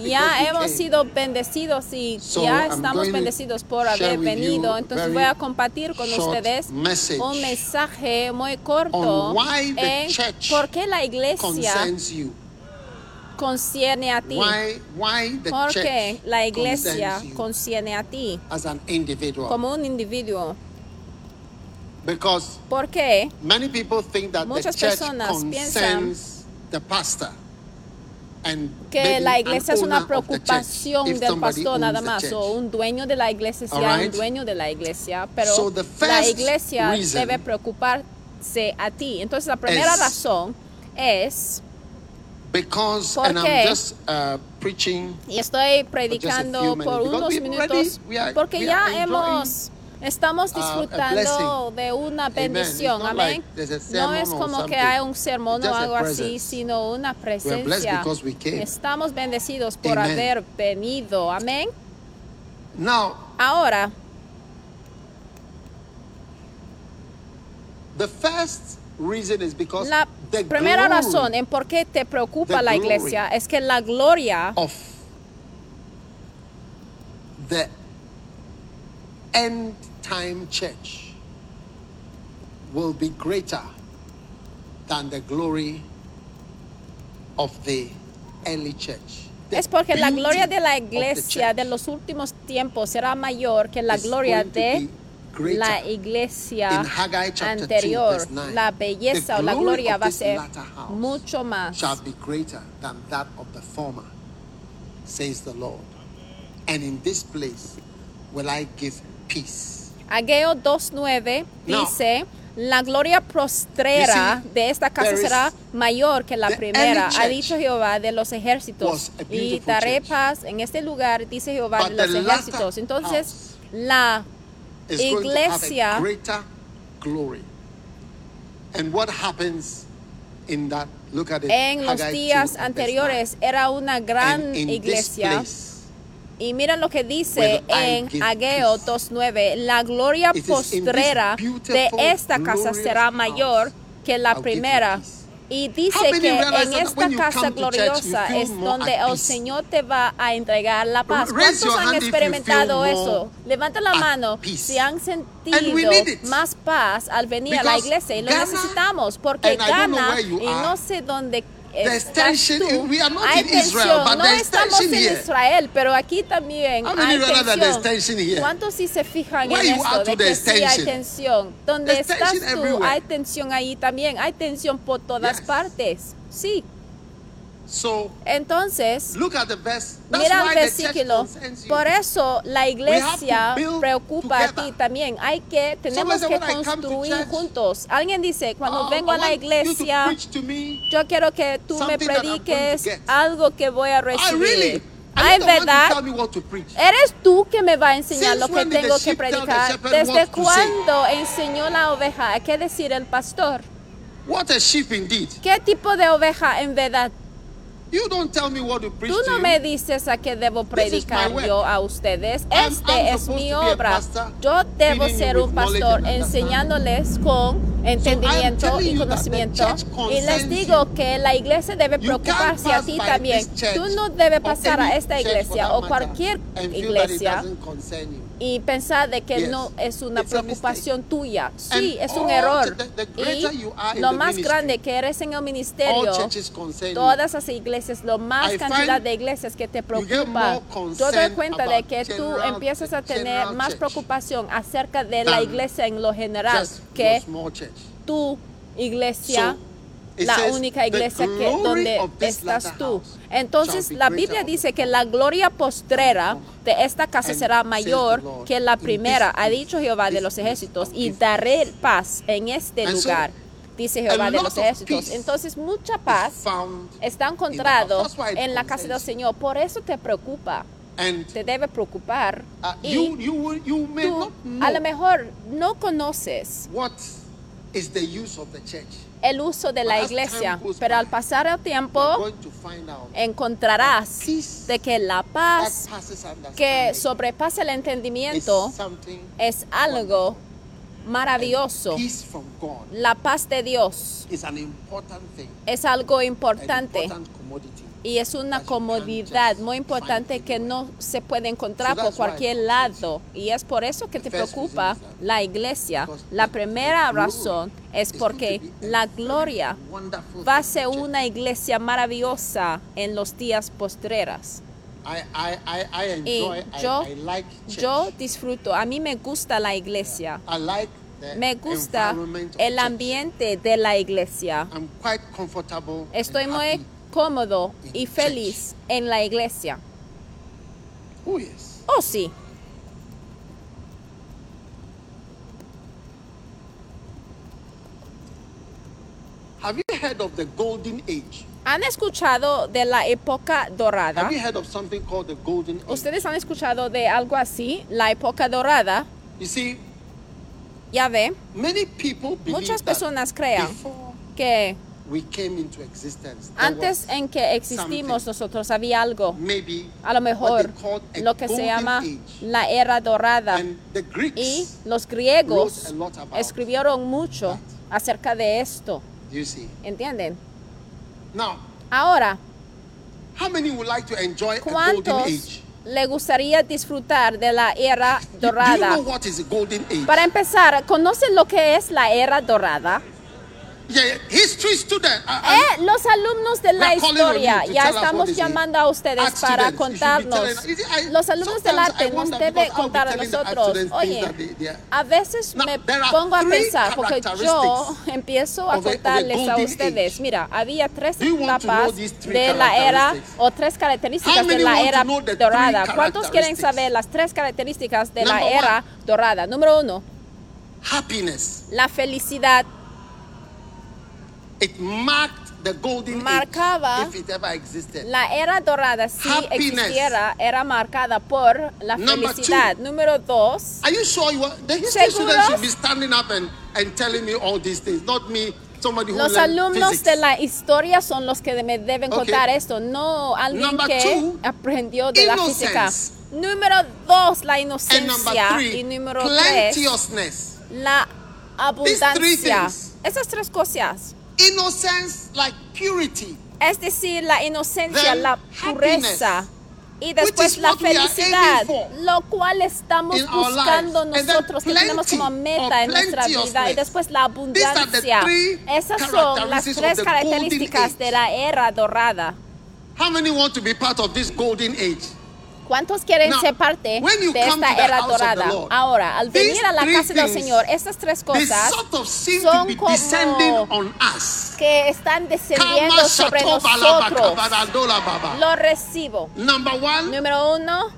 ya hemos sido bendecidos y So, ya estamos bendecidos por haber venido. Entonces voy a compartir con ustedes un mensaje muy corto the en church por qué la iglesia concierne a ti. Why, why the Porque la iglesia concierne a ti as an individual. como un individuo. Because Porque many people think that the Muchas church personas concerns the pastor. And que la iglesia es una preocupación del pastor nada the más church. o un dueño de la iglesia sea Alright. un dueño de la iglesia, pero So the la first iglesia reason debe preocuparse a ti. Entonces la primera is- razón es Because, ¿Por and? I'm just uh, preaching y estoy predicando por unos we minutos already- are- porque ya hemos estamos uh, a disfrutando de una bendición, amén. No es como que hay un sermón o algo así, sino una presencia. Estamos bendecidos por haber venido, amén. Now, Ahora, the first reason is because la the primera glory razón en por qué te preocupa la iglesia es que la gloria of the end time church will be greater than the glory of the early church. The es porque la gloria de la iglesia church de los últimos tiempos será mayor que la gloria de la iglesia In Haggai chapter 2, anterior. La belleza o la gloria va a ser mucho más. shall be greater than that of the former, says the Lord. And in this place will I give peace. Ageo 2.9 Now, dice, la gloria postrera you see, de esta casa será mayor que la primera, ha dicho Jehová de los ejércitos. Y daré paz en este lugar, dice Jehová But de los ejércitos. Entonces, la Iglesia- glory. And what happens in that? Look at it. en los Haggai 2 días anteriores 9. era una gran iglesia. place, Y miren lo que dice en Ageo peace. 2.9, la gloria postrera de esta casa será mayor que la primera. Y dice que en esta casa gloriosa es donde el peace? Señor te va a entregar la paz. ¿Cuántos han experimentado eso? Levanta la mano si han sentido más paz al venir a la iglesia y lo necesitamos porque Ghana y no sé dónde estás tension. tú. We are not Hay in Israel, but no estamos tension en here. Israel, pero aquí también How hay tensión. ¿Cuántos sí se fijan Where en esto? De que sí hay tensión. Donde There's estás tension tú, everywhere. hay tensión ahí también. Hay tensión por todas Yes. partes. Sí. So Entonces, look at the verse. That's mira el versículo. Por eso la iglesia preocupa a ti también. Hay que, tenemos que said, "When I come to construir juntos. Alguien dice, cuando Oh, vengo a la iglesia, yo quiero que tú me prediques get." algo que voy a recibir. really. Ay, I'm the one to ¿verdad? Eres tú que me va a enseñar lo que tengo que predicar. ¿Desde cuándo enseñó la oveja a qué decir el pastor? What a sheep indeed. ¿Qué tipo de oveja en verdad? You don't tell me what to preach Tú no me dices a qué debo predicar yo a ustedes. Este I'm es mi obra. Yo debo ser un pastor enseñándoles con entendimiento telling y conocimiento. church Y les digo que la iglesia debe preocuparse a ti también. Tú no debes pasar a esta iglesia o cualquier iglesia. Y pensar de que Yes. no es una It's preocupación tuya. Sí, And es un error. the- the Y lo más ministry, grande que eres en el ministerio, todas las iglesias lo más I cantidad de iglesias que te preocupa. Yo doy cuenta de que tú general- empiezas a tener más preocupación acerca de la iglesia en lo general que tu iglesia. So, la says, única "The iglesia que donde estás tú. Entonces la Biblia dice que la gloria postrera de esta casa será mayor que la "In this primera, ha dicho Jehová de los ejércitos, y daré paz en este lugar, dice Jehová de los ejércitos. Entonces mucha paz está encontrado en la casa del. Señor. Por eso te preocupa, te debe preocupar. uh, y tú a lo mejor no conoces is the use of the church. el uso de la iglesia, pero al pasar el tiempo encontrarás de que la paz que sobrepasa el entendimiento es algo maravilloso. La paz de Dios is an important thing, es algo an importante. Y es una comodidad muy importante que no se puede encontrar por cualquier lado y es por eso que te preocupa la iglesia. La primera razón es porque la gloria va a ser una iglesia maravillosa en los días postreras. Y yo, yo disfruto, a mí me gusta la iglesia, I like the me gusta el ambiente de la iglesia. I'm quite comfortable Estoy muy. Cómodo y feliz en la iglesia. Oh yes. Oh, sí. Have you heard of the golden age? ¿Han escuchado de la época dorada? Have you heard of something called the golden age? ¿Ustedes han escuchado de algo así? La época dorada. You see, Ya ve, many people believe muchas that personas before que we came into existence, antes en que existimos nosotros había algo. maybe A lo mejor a lo que se llama age. la era dorada. And the Greeks, Y los griegos a escribieron mucho that. acerca de esto. you see. ¿Entienden? Now, Ahora, how many would like to enjoy a golden ¿cuántos age? le gustaría disfrutar de la era Do- Do you dorada? know what is a golden age? Para empezar, ¿conocen lo que es la era dorada? Eh, los alumnos de la historia, ya estamos llamando a ustedes para contarnos. Los alumnos del arte nos wonder debe because I'll be contar a nosotros, oye, a veces me pongo a pensar, porque yo empiezo a contarles a ustedes, mira, había tres etapas de la era o tres características de la era dorada. ¿Cuántos quieren saber las tres características de la era dorada? Número uno, la felicidad It marked the golden Marcaba age if it ever existed. La era dorada, si Happiness. existiera, era marcada por la Number felicidad. two. Número dos, Are you sure you are? The history students should be standing up and, and telling me all these things, not me, somebody who los learned alumnos physics. de la historia son los que me deben Okay. contar esto, no alguien Number que two, aprendió de la física. innocence. Número dos, la and number inocencia. three, Y número tres, plenteousness. la three abundancia. things. Esas tres cosas. Innocence like purity. Es decir, la inocencia, Then la pureza. Y después la felicidad, lo cual estamos buscando nosotros, que tenemos como meta en nuestra vida. Y después la abundancia. Esas son las tres características de la era dorada. How many want to be part of this golden age? ¿Cuántos quieren Now, ser parte de esta era dorada? Lord, Ahora, al venir a la casa del Señor, estas tres cosas son como descending on us. que están descendiendo sobre nosotros. Lo recibo. Number one, Número uno,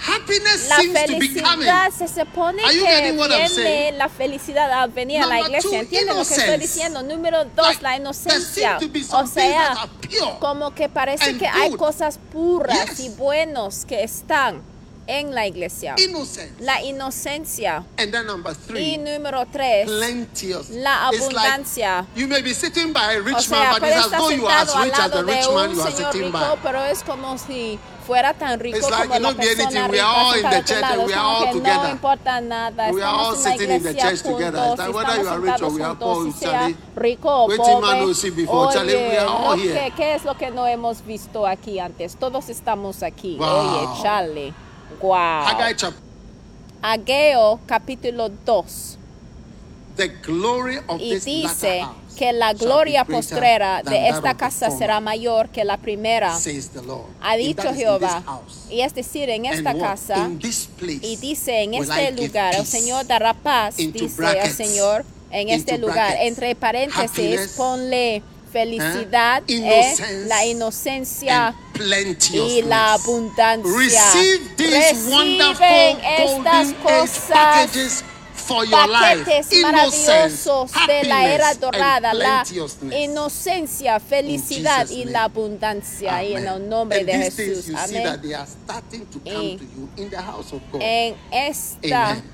happiness La seems to be coming. felicidad se supone Are you que I'm viene saying? la felicidad al venir a la Number iglesia. two, ¿Entienden lo que estoy diciendo? Número dos, Like, la inocencia. O sea, como que parece que hay cosas puras Yes. y buenos que están en la iglesia. Innocence. La inocencia. And then number Y three, número tres, plenteous. la It's like abundancia. you may be sitting by a rich o sea, man, but it's as though you are as rich as the rich man un you are señor sitting rico, by. pero es como si fuera tan rico It's like como it la persona anything, we rica are all in the church we are all que no together. importa nada, We are all sitting in the church together. like whether you are rich or sentados we are poor, Charlie. rico o pobre. Oye, are all no, here. ¿qué, es lo que no hemos visto aquí antes? Todos estamos aquí. Wow. Oye, Charlie. Wow. Haggai chapter. Ageo capítulo 2. The glory of Y this dice que la gloria postrera de esta casa será mayor que la primera, ha dicho Jehová. Y es decir, en esta casa, y dice en este lugar, el. Señor dará paz, dice el. Señor, en este lugar, entre paréntesis, ponle felicidad, Eh? eh, la inocencia y la abundancia. Receive these wonderful Reciben estas cosas packages for your life. paquetes Innocence, maravillosos de la era dorada, la inocencia, felicidad y la abundancia y en el nombre And de Jesús. Amén. En esta Amen.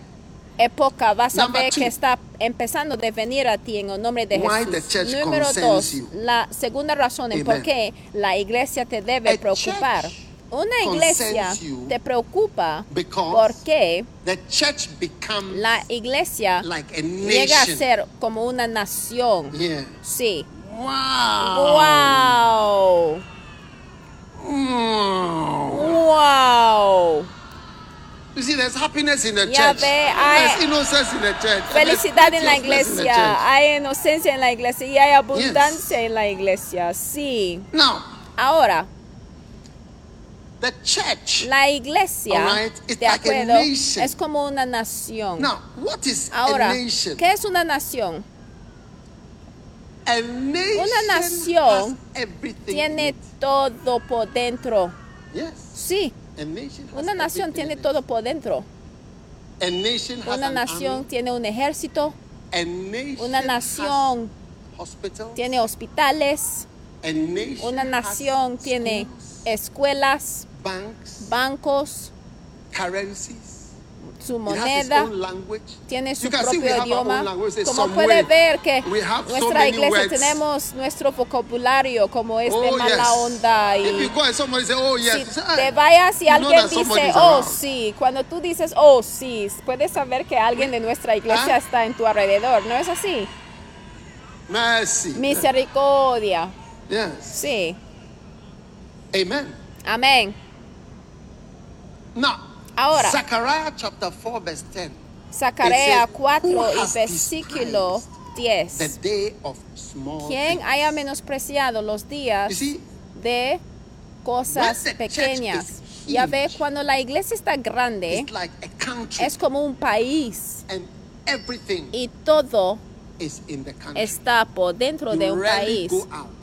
época vas a Number ver two. que está empezando a venir a ti en el nombre de Why Jesús. Número dos, you. la segunda razón Amen. por qué la iglesia te debe A preocupar. church Una iglesia te preocupa porque la iglesia like a llega a ser como una nación. Yeah. Sí. Wow. Wow. Mm. Wow. You see, there's happiness in the Ya church. ve, hay there's innocence in the church. Felicidad en la iglesia, hay inocencia en la iglesia y hay abundancia en la iglesia. Sí. Now, Ahora, the church. la iglesia, Alright, it's de acuerdo, es como una nación. Now, what is Ahora? ¿qué es una nación? Una nación Tiene todo por dentro. Yes. Sí, una nación tiene todo por dentro. Una nación tiene un ejército, una nación tiene hospitales, una nación tiene escuelas, banks, bancos, currencies. su moneda, tiene su propio idioma. Como puede ver que nuestra iglesia tenemos nuestro vocabulario como es de Oh, mala yes. onda y oh, yes. si te "Ah, vayas y you know alguien dice, oh around." sí, cuando tú dices, oh sí, puedes saber que alguien de nuestra iglesia Ah. está en tu alrededor, ¿no es así? Misericordia, Yes. sí, Amen. amén. Now, Ahora. Zechariah chapter 4, verse 10. Zacarías It says, 4 "Who y has versículo The 10. day of small ¿Quién things. haya menospreciado los días see, de cosas the pequeñas? is Ya huge, ve, cuando la iglesia está grande, like country. es como un país and everything y todo is in the country. está por dentro de un país.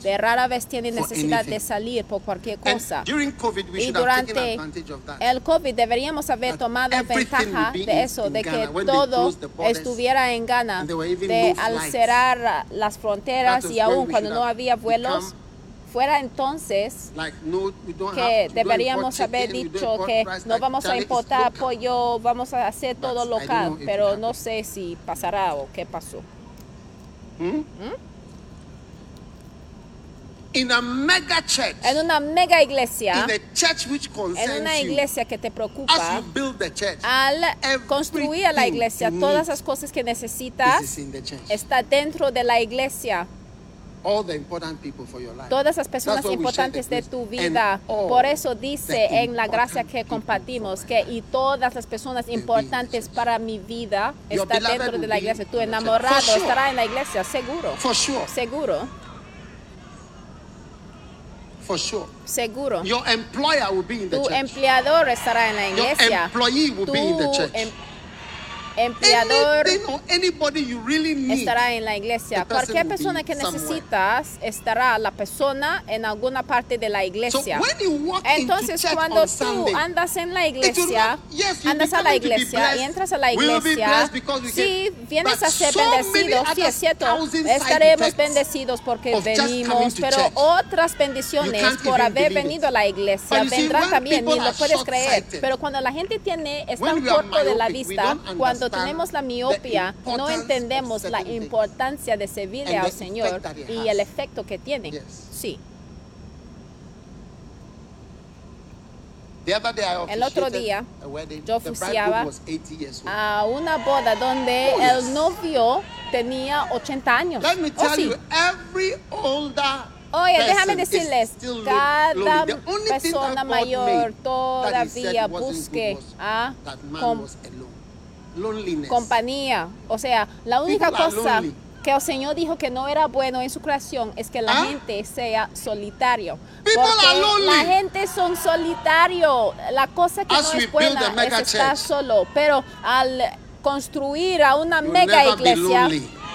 De rara vez tiene necesidad de salir por cualquier cosa. during COVID, we Y durante advantage of that. el COVID deberíamos haber tomado ventaja de eso, de que todo estuviera en Ghana, de al cerrar las fronteras y aún cuando no había vuelos, fuera entonces Like, no, que deberíamos haber chicken, dicho que no like, vamos a importar pollo, vamos a hacer todo But local, pero no sé si pasará o qué pasó. In a mega church, En una mega iglesia, in a church which concerns en una iglesia que te as preocupa, you build the church, al construir la iglesia, todas las cosas que necesitas está dentro de la iglesia. Todas las personas importantes de tu vida. Por eso dice en la gracia que compartimos que y todas las personas importantes para mi vida Your están beloved dentro de la iglesia. Tu enamorado estará en la iglesia, seguro. For sure. Seguro, For sure. seguro. Your employer will be in the Tu church. empleador estará en la Your iglesia. employee will be in the Tu church. Em- empleador Anything or anybody you really need. estará en la iglesia. Cualquier persona que necesitas estará la persona en alguna parte de la iglesia. when you walk Entonces cuando tú andas en la iglesia, andas a la iglesia y entras a la iglesia, can- vienes a ser bendecido, sí es cierto, estaremos bendecidos porque venimos, pero otras bendiciones por haber venido a la iglesia vendrán también, ni lo puedes creer, pero cuando la gente tiene, está corto de la vista, don't cuando tenemos la the miopia, no entendemos la importancia de servirle al Señor y el efecto que tiene. Yes. Sí. El otro día, yo oficiaba bridegroom was 80 years old. a una boda donde Oh, yes. el novio tenía 80 años. Let me Oh, tell sí. you, every older Oye, déjame decirles, cada persona mayor todavía busque a that man com- was alone. Loneliness. compañía. O sea, la única People cosa que el Señor dijo que no era bueno en su creación es que la ¿Ah? gente sea solitario. People Porque la gente son solitario. La cosa que As no es buena es estar solo. Pero al construir a una You'll mega iglesia,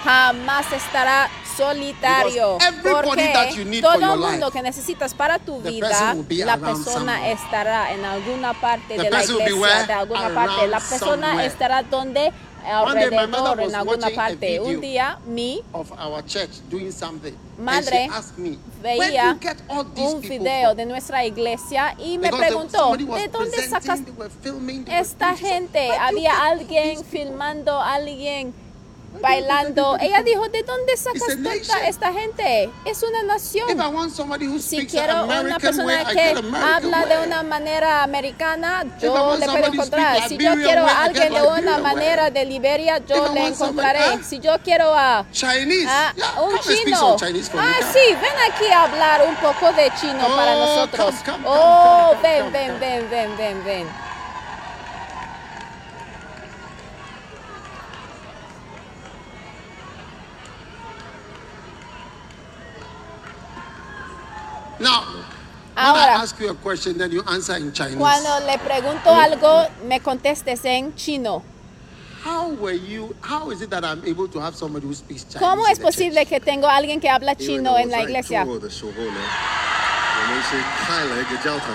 jamás estará solitario. Porque todo el mundo que necesitas para tu vida, la persona estará en alguna parte de la iglesia, de alguna parte. La persona estará donde alrededor, en alguna a parte. Un día mi of our church doing something. Madre me, veía un video from?" de nuestra iglesia y me preguntó, ¿de dónde sacas esta gente? "Where do you Había alguien filmando, alguien bailando. Ella dijo, ¿de dónde sacas a toda esta gente? Es una nación. Si quiero una persona que habla de una manera americana, yo le puedo encontrar. speak Si yo quiero a alguien de una manera de Liberia, yo le encontraré. ah. Si yo quiero a. Ah, yeah, un chino. Ah, sí, ven aquí a hablar un poco de chino Oh, para nosotros. oh, ven, ven, ven, ven, ven, ven. Now, when Ahora. I ask you a question, then you answer in Chinese. Cuando le pregunto algo, me contestes en chino. How were you? How is it that I'm able to have somebody who speaks Chinese? ¿Cómo in es the posible church? que tengo a alguien que habla 因为呢 chino 我 en la 在 iglesia? 中国的时候呢，我们是开了一个教堂，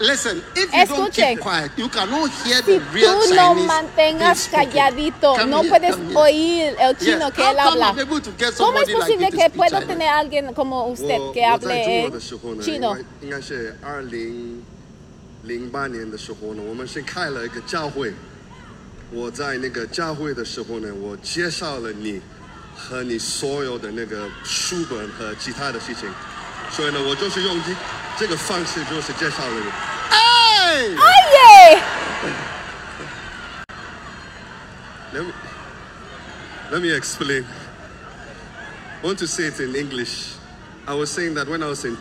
Listen, if you don't Escuchen. keep quiet, you cannot hear Si the real tú no Chinese mantengas being spoken. calladito, Come no here, puedes come here. oír el chino Yes. que How él come habla. I'm able to get ¿Cómo es somebody like posible you to que speak puedo Chinese? tener a alguien como 我 usted 我 que 在 hable 中国 en 的时候呢，应 chino? 该应该是二零零八年的时候呢，我们是开了一个教会。我在那个教会的时候呢，我介绍了你和你所有的那个书本和其他的事情， 所以呢，我就是用这这个方式就是介绍了你。 Hey! ¡Oye! Let [laughs] me, let me explain. I want to say it in English. I was saying that when I was in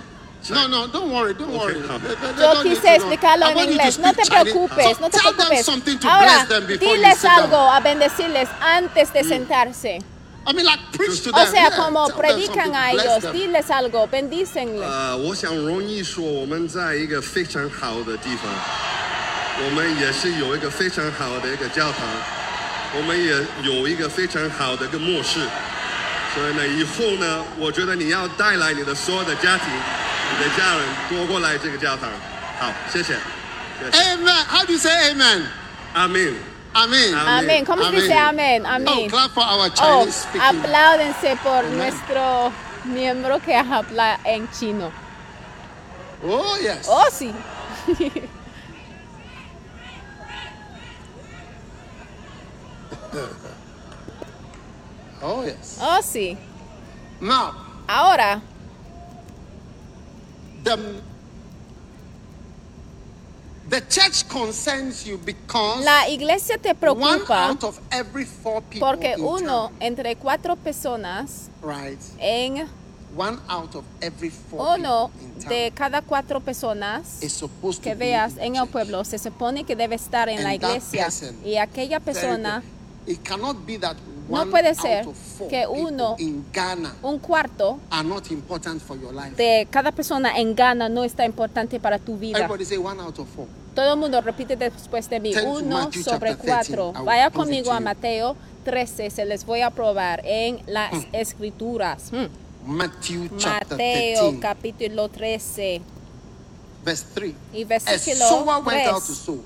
No, China, no, don't worry, don't Okay, worry. no. They- they- they Yo don't need quise to know. explicarlo I en want you to inglés. No te speak Chinese. preocupes, So no te tell them preocupes. something to Ahora, bless them before you diles sit down. algo a bendecirles antes de sentarse. I mean, like preach to O them. sea, yeah, como tell them predican something, a bless ellos, them. diles algo, bendícenle. 呃，我想容易说，我们在一个非常好的地方，我们也是有一个非常好的一个教堂，我们也有一个非常好的一个末世。所以呢，以后呢，我觉得你要带来你的所有的家庭、你的家人多过来这个教堂。好，谢谢。谢谢 Amen. How do you say amen? 阿门。Amen. Amén. ¿Cómo se dice amén? Oh, Amén. clap for our Oh, apláudense por Amén. nuestro miembro que habla en chino. Oh, yes. Oh, sí. Oh, yes. Oh, sí. Now, Ahora, the, the church concerns you because la iglesia te one preocupa out of every four people porque in uno entre cuatro personas right? en One out of every four uno people in town de cada cuatro personas que veas en el pueblo se supone que debe estar en la iglesia y aquella persona No puede ser que uno- in Ghana un cuarto are not important for your life. de cada persona en Ghana no está importante para tu vida. Everybody say one out of four. Todo el mundo repite después de mí. Uno sobre chapter 13. cuatro. Vaya conmigo a. Mateo 13. Se les voy a probar en las escrituras. Hmm. Matthew chapter Mateo 13, capítulo 13 verse 3. y versículo sower went out to 3. sow,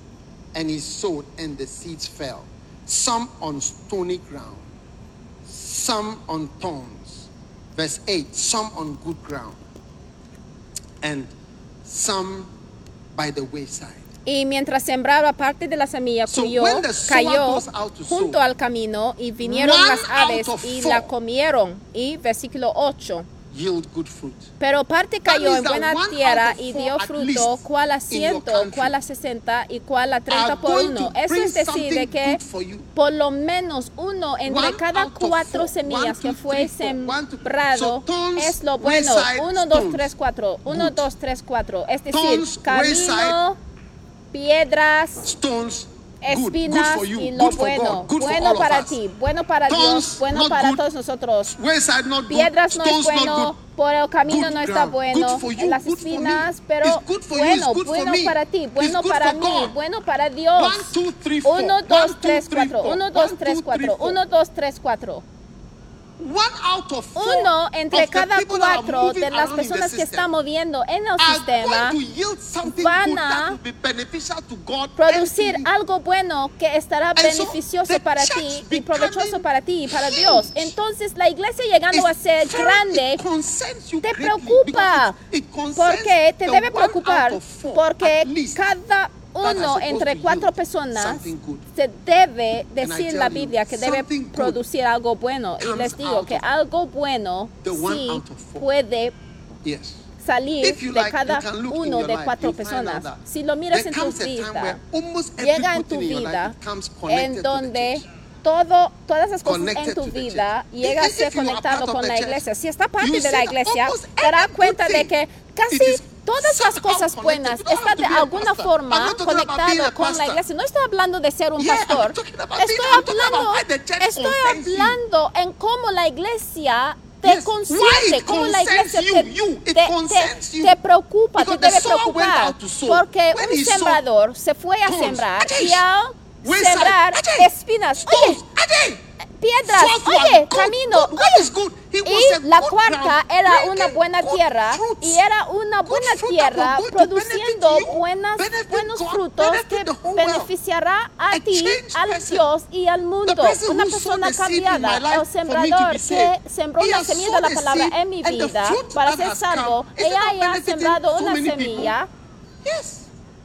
and he sowed, and the seeds fell, some on stony ground, some on thorns. Verse 8, some on good ground, and some by the wayside. Y mientras sembraba parte de la semilla So the sower cayó junto sow, al camino y vinieron las aves y la comieron. Y versículo 8. Yield good fruit. Pero parte cayó en buena tierra y dio fruto, cual a ciento, cual a sesenta y cual a treinta por uno. Eso es decir, de que por lo menos uno entre cada cuatro semillas que fue sembrado es lo bueno. Uno, dos, tres, cuatro. Uno, dos, tres, cuatro. Es decir, camino, piedras, Stones, good, good espinas you, y lo bueno, God, bueno para ti, bueno para Dios, bueno para todos nosotros. Piedras no es bueno, por el camino no está bueno, las espinas, pero bueno, bueno para ti, bueno para mí, bueno para Dios. One, two, three, four. 1, One, 2, two, 3, three, 4. four. 1, 2, One, 3, two, 4. three, four. 1, 2, 3, 4. One out of four Uno entre of the cada people that are cuatro moving de las personas que system están moviendo en el sistema van a that will be beneficial to God producir algo bueno que estará beneficioso para ti y provechoso para ti y para Dios. Entonces la iglesia llegando a ser grande te preocupa porque te debe preocupar porque cada uno entre cuatro personas se debe decir la Biblia que debe producir algo bueno. Y les digo que algo bueno sí puede salir de cada uno de cuatro personas. Si lo miras en tu vida, llega en tu vida en donde todo, todas las cosas en tu vida llega a ser conectado con la iglesia. Si está parte de la iglesia, te every cuenta de que casi todas las cosas buenas están de alguna forma not talking about being conectado a con la iglesia. No estoy hablando de ser un pastor. Estoy hablando, estoy hablando en cómo la iglesia te consiente, cómo la iglesia te, te- te- te preocupa, te debe preocupar. Porque un sembrador se fue a sembrar y al sembrar espinas. Oye, piedras, oye, good, camino, Y la cuarta era una buena tierra y era una buena tierra produciendo buenas, buenos frutos que world. beneficiará a ti, al. Dios y al mundo. Una persona cambiada, el sembrador que sembró la semilla de la palabra en mi vida para ser salvo. Ella benefiting sembrado una semilla.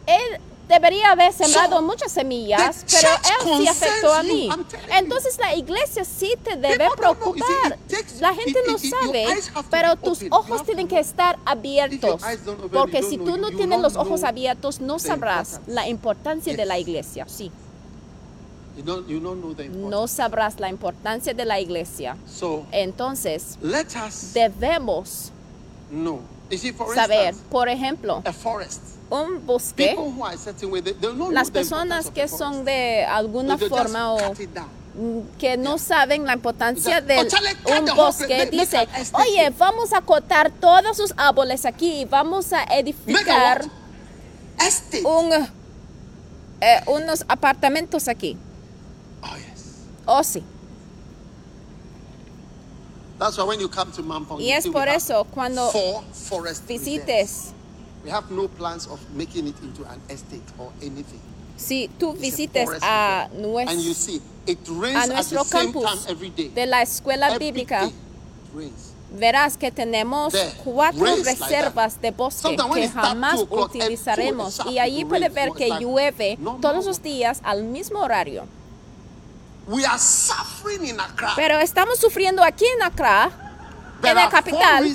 Él debería haber sembrado So, muchas semillas, pero él sí afectó a mí. Entonces la iglesia sí te debe preocupar. La gente no sabe, pero tus ojos tienen que estar abiertos. Porque si tú no tienes los ojos abiertos, no sabrás la importancia de la iglesia. Sí, You don't, you don't know the importance. no sabrás la importancia de la iglesia. So Entonces, debemos saber, por ejemplo, a forest. Un bosque. Las personas que son de alguna forma o que no saben la importancia de un bosque, dice, oye, here." vamos a cortar todos sus árboles aquí y vamos a edificar un, eh, unos apartamentos aquí. Oh, sí. That's why when you come to Mampong, Y es por eso cuando visites, We have no plans of making it into an estate or anything. si tú It's visites a. And you see, it a rains at the nuestro same time campus every day. de la escuela Every bíblica, verás que tenemos There, cuatro like reservas de bosque Sometimes que jamás utilizaremos y allí puede ver que llueve no, todos no, los días al mismo horario. We are suffering in Accra. Pero estamos sufriendo aquí en Accra, en la capital,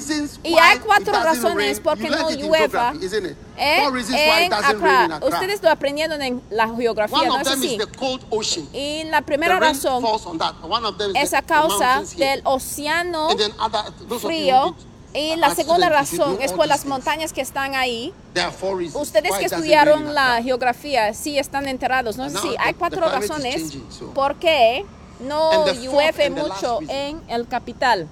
y hay cuatro razones por qué no llueva eh, en Accra. Ustedes lo aprendieron en la geografía, One ¿no of es them is así? the cold ocean. Y la The primera razón es a causa del océano frío. Y la segunda razón es por las montañas que están ahí. Ustedes que estudiaron la geografía sí están enterados, ¿no? Sí, hay cuatro razones por qué no llueve mucho en el capital.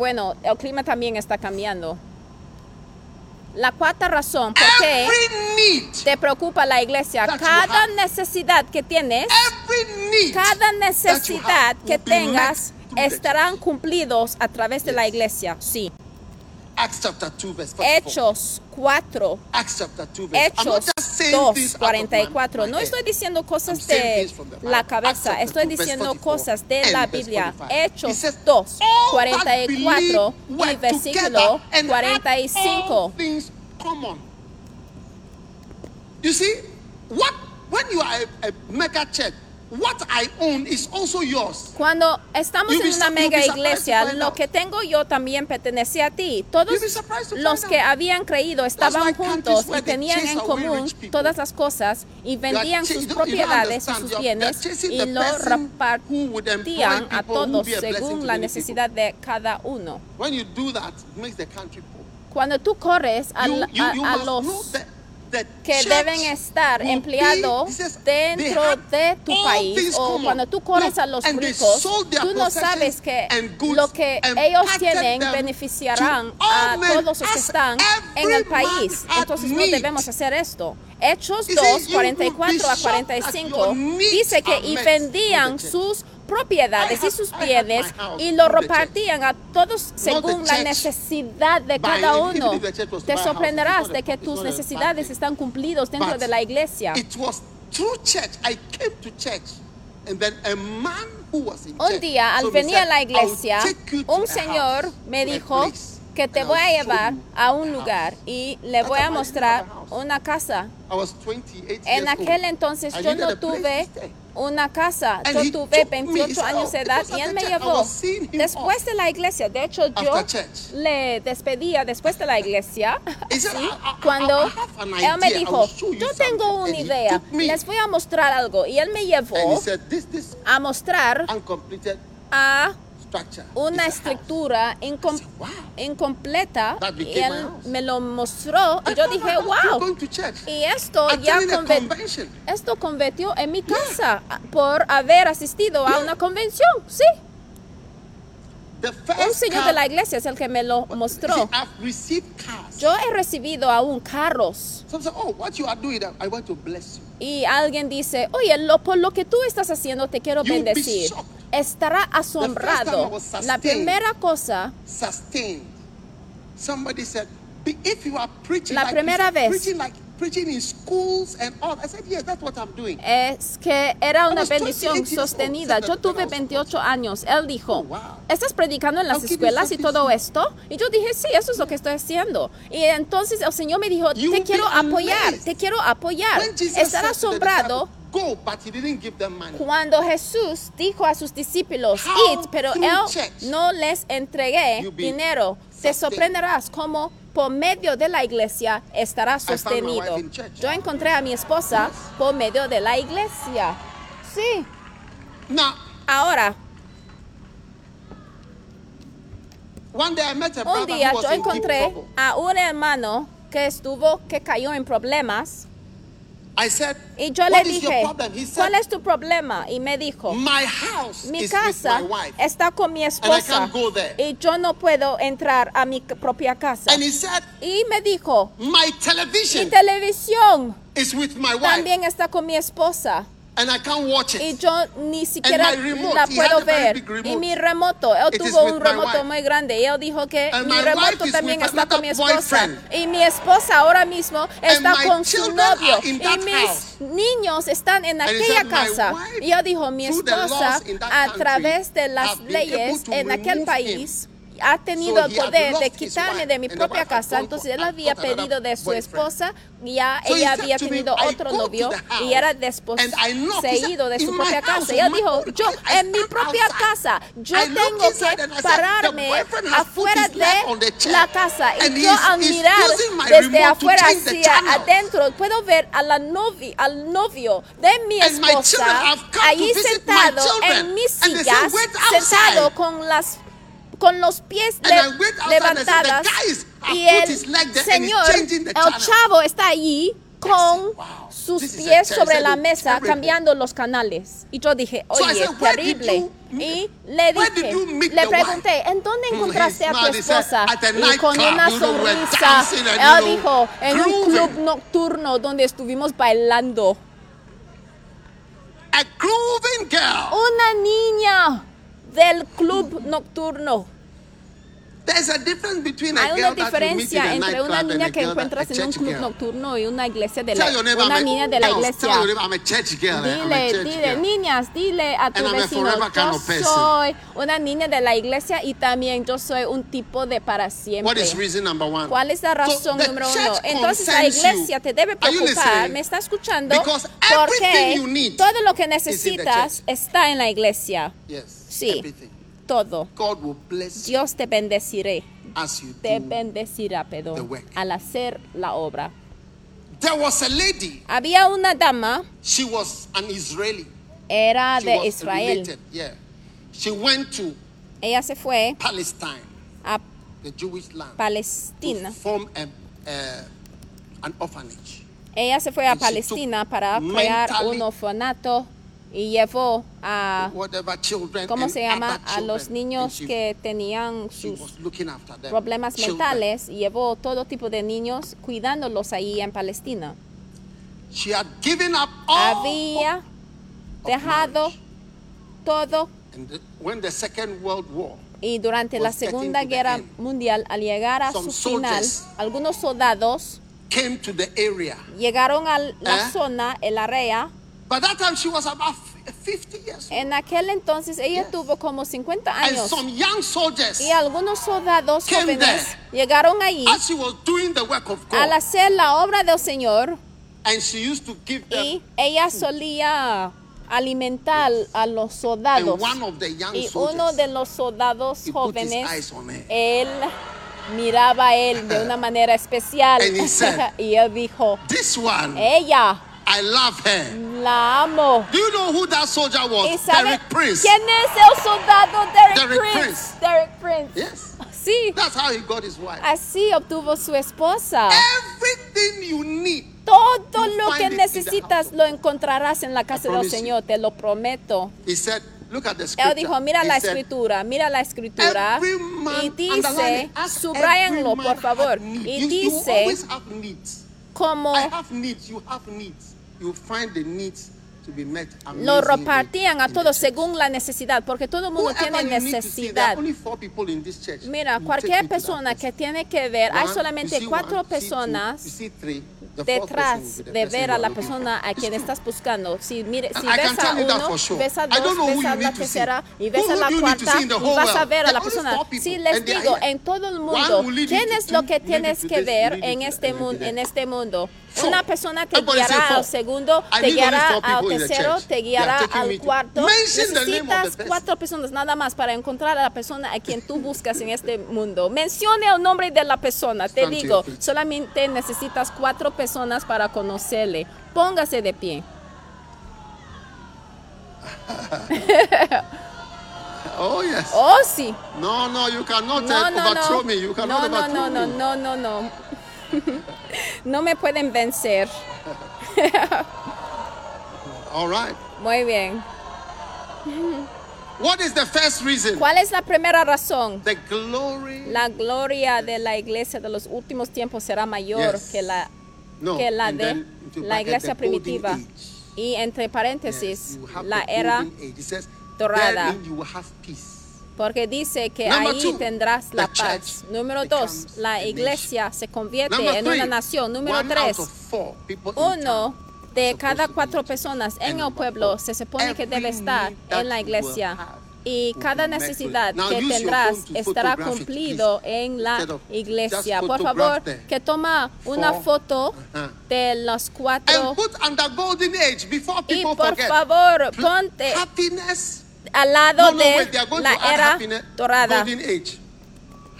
Bueno, el clima también está cambiando. La cuarta razón por qué te preocupa la iglesia, cada necesidad que tienes, cada necesidad que tengas estarán cumplidos a través de la iglesia. Sí. Acts chapter 2 verse 44. Hechos 4 Acts chapter 2 verse Hechos just saying 2, things out of my- 44. my No estoy diciendo cosas de la cabeza, estoy 2, verse diciendo 44 cosas de la Biblia. 45. He Hechos says, 2, "All that 44 believe y versículo together and had 45. all things common. You see, what when you are a, a mega church, what I own is also yours. Cuando estamos en una mega iglesia, lo que tengo yo también pertenece a ti. Todos los que habían creído estaban juntos y tenían en común todas las cosas y vendían sus propiedades y sus bienes y the lo repartían a todos según la necesidad de cada uno. When you do that, it makes the country poor. Cuando tú corres a, a- a los que deben estar empleados dentro de tu país o cuando tú corres a los ricos, tú no sabes que lo que ellos tienen beneficiarán a todos los que están en el país. Entonces no debemos hacer esto. Hechos You 2, see, you 44 will a be shocked that 45 your needs dice que y vendían sus propiedades y sus bienes y lo repartían a todos según la necesidad de cada uno. Te sorprenderás de que tus necesidades están cumplidos dentro de la iglesia. It was through church. I came to church, and then a man who was in Un día, al venir a la "I will iglesia, un señor me dijo que te voy a llevar a un lugar house." y le voy a mostrar una casa. I was 28 En aquel entonces yo no tuve. Una casa, And yo tuve took me, he 28 said, años "Oh, de edad y él me llevó. Después de la iglesia, de hecho yo le despedía después de la iglesia, [laughs] ¿sí? "I- I- I- cuando él me dijo, yo tengo something." una idea, les voy a mostrar algo. Y él me llevó a mostrar a una is a house." estructura incom- I said, "Wow." incompleta y él me lo mostró y yo dije, wow. Y esto ya esto convirtió en mi casa por haber asistido a una convención. Sí, un señor de la iglesia es el que me lo mostró. Yo he recibido aún carros oh, y alguien dice, oye, lo, por lo que tú estás haciendo te quiero bendecir. Estará asombrado. La primera cosa Sustained. Somebody said, "Be- if you are preaching, La primera vez. you're preaching like preaching in schools and all. I said, yes, that's what I'm doing. es que era una was 28 bendición sostenida. Yo tuve when I was 28 años. Él dijo, Oh. ¿estás predicando en las escuelas y todo esto? Y yo dije, sí, eso es lo que estoy haciendo. Y entonces el Señor me dijo, te quiero apoyar, te quiero apoyar. Estar asombrado Go, but he didn't give them money. cuando Jesús dijo a sus discípulos, How id, pero él church no les entregué dinero. Te sorprenderás cómo por medio de la iglesia estará sostenido. Yo encontré a mi esposa por medio de la iglesia. Sí. Now, Ahora, one day I met a un día yo encontré a un hermano que estuvo, que cayó en problemas. I said, Y yo what le dije, said, ¿cuál es tu problema? Y me dijo, my house mi is with casa está con mi esposa can't go there. y yo no puedo entrar a mi propia casa. And he said, Y me dijo, my mi television televisión is with my wife. también está con mi esposa And I can't watch y it. yo ni siquiera my remote, la puedo ver. Y mi remoto, él It tuvo un my remoto muy grande y él dijo que And mi my remoto también with está con mi esposa. boyfriend. Y mi esposa ahora mismo está my con su novio. Y mis house. niños están en And aquella said, "My casa. Y él dijo, mi esposa a través de las leyes en aquel país ha tenido el poder de quitarme de mi propia casa. Entonces él había pedido de su esposa, ya ella había tenido "I otro novio y era and I knock." He desposeído said, de su "In propia casa. Y él in my dijo, yo en mi propia casa, yo tengo que pararme "The boyfriend has put afuera de la casa y yo al mirar desde afuera hacia adentro puedo ver a la al novio de mi esposa my sentado en "Wait outside." sentado con las con los pies le- levantadas "The guy is- has y el señor, el channel." chavo está allí con sus pies sobre la mesa cambiando los canales. Y yo dije, oye, said, "Where did terrible. Y le dije, le the wife?" pregunté, ¿en dónde Mm, encontraste a tu esposa? "At a Y con una sonrisa, él dijo, en un grooving." club nocturno donde estuvimos bailando. A grooving girl. Una niña del club nocturno. There's a difference between a Hay una diferencia a entre una niña que encuentras en un club nocturno y una iglesia de la, una niña de la iglesia. Dile, dile, niñas, dile a tu vecino, yo soy una niña de la iglesia y también yo soy un tipo de para siempre. ¿Cuál es la razón número uno? Entonces la iglesia te debe preocupar, me está escuchando, porque todo lo que necesitas está en la iglesia. Sí. Todo. God will bless you Dios te bendeciré, te bendecirá, perdón, al hacer la obra. There was a lady. Había una dama, She was an Israeli. era She de was Israel. related. Yeah. She went to Ella se fue Palestine, a the Jewish land, to Palestina form a, uh, an orphanage. Ella se fue a And Palestina para crear un orfanato y llevó a, ¿cómo se llama? A los niños que tenían sus problemas mentales llevó todo tipo de niños cuidándolos ahí en Palestina. Había dejado todo y durante la Segunda Guerra Mundial, al llegar a su final, algunos soldados came to the area. llegaron a la ¿Eh? zona, el área. By that time, she was about f- 50 years old. En aquel entonces ella Yes. tuvo como 50 And años some young soldiers, y algunos soldados jóvenes there. llegaron allí as she was doing the work of al God, hacer la obra del Señor and she used to give them, y ella solía alimentar a los and soldados. one of the young Y uno soldiers, de los soldados he put his jóvenes, eyes on her. él miraba a él de [laughs] una manera especial And he said, [laughs] y él dijo, This one, ella, I love her. la amo. Do you know who that soldier was? ¿Y sabe Derek Prince. quién es el soldado Derek, Derek Prince? Prince. Derek Prince. Yes. Sí, That's how he got his wife. así obtuvo su esposa. Everything you need. Todo You lo que necesitas lo encontrarás en la casa del you. Señor, te lo prometo. He said, Look at the scripture. Él dijo, mira He la said, escritura, mira la escritura. Y dice, subrayanlo por favor. Y dice, como I have needs, you have needs. You find the needs to be met. lo repartían a todos según la necesidad, porque todo el mundo tiene necesidad. Mira, cualquier persona que tiene que ver, hay solamente cuatro personas detrás de ver a la persona a quien estás buscando. Si, mire, si ves a uno, ves a dos, ves a la tercera y ves a la cuarta y vas a ver a la persona. Si les digo, en todo el mundo, ¿quién es lo que tienes que ver en este En este mundo. Una persona te guiará al segundo, te guiará al tercero, te guiará al to- cuarto. Necesitas cuatro personas nada más para encontrar a la persona a quien tú buscas en este mundo. Mencione el nombre de la persona. Te digo, solamente necesitas cuatro personas para conocerle. Póngase de pie. [laughs] Oh, yes. Oh, sí. No, no, you cannot No, no. me. You cannot No, no, no, no, no, no, no. No me pueden vencer. All right. Muy bien. What is the first reason? ¿Cuál es la primera razón? The glory. La gloria de la iglesia de los últimos tiempos será mayor Yes. que la, no, que la de la iglesia primitiva. Y entre paréntesis, Yes, la era says, dorada. therein you will have peace. Porque dice que Number ahí two, tendrás la the paz. Número dos, la iglesia se convierte Number en three, una nación. Número one tres, uno de cada cuatro personas en el pueblo se supone que debe estar en la iglesia. Y cada necesidad que tendrás estará cumplido en la iglesia. Por favor, que toma una foto Uh-huh. de los cuatro y por favor ponte Happiness. Al lado No, no, de wait, la era dorada. Age.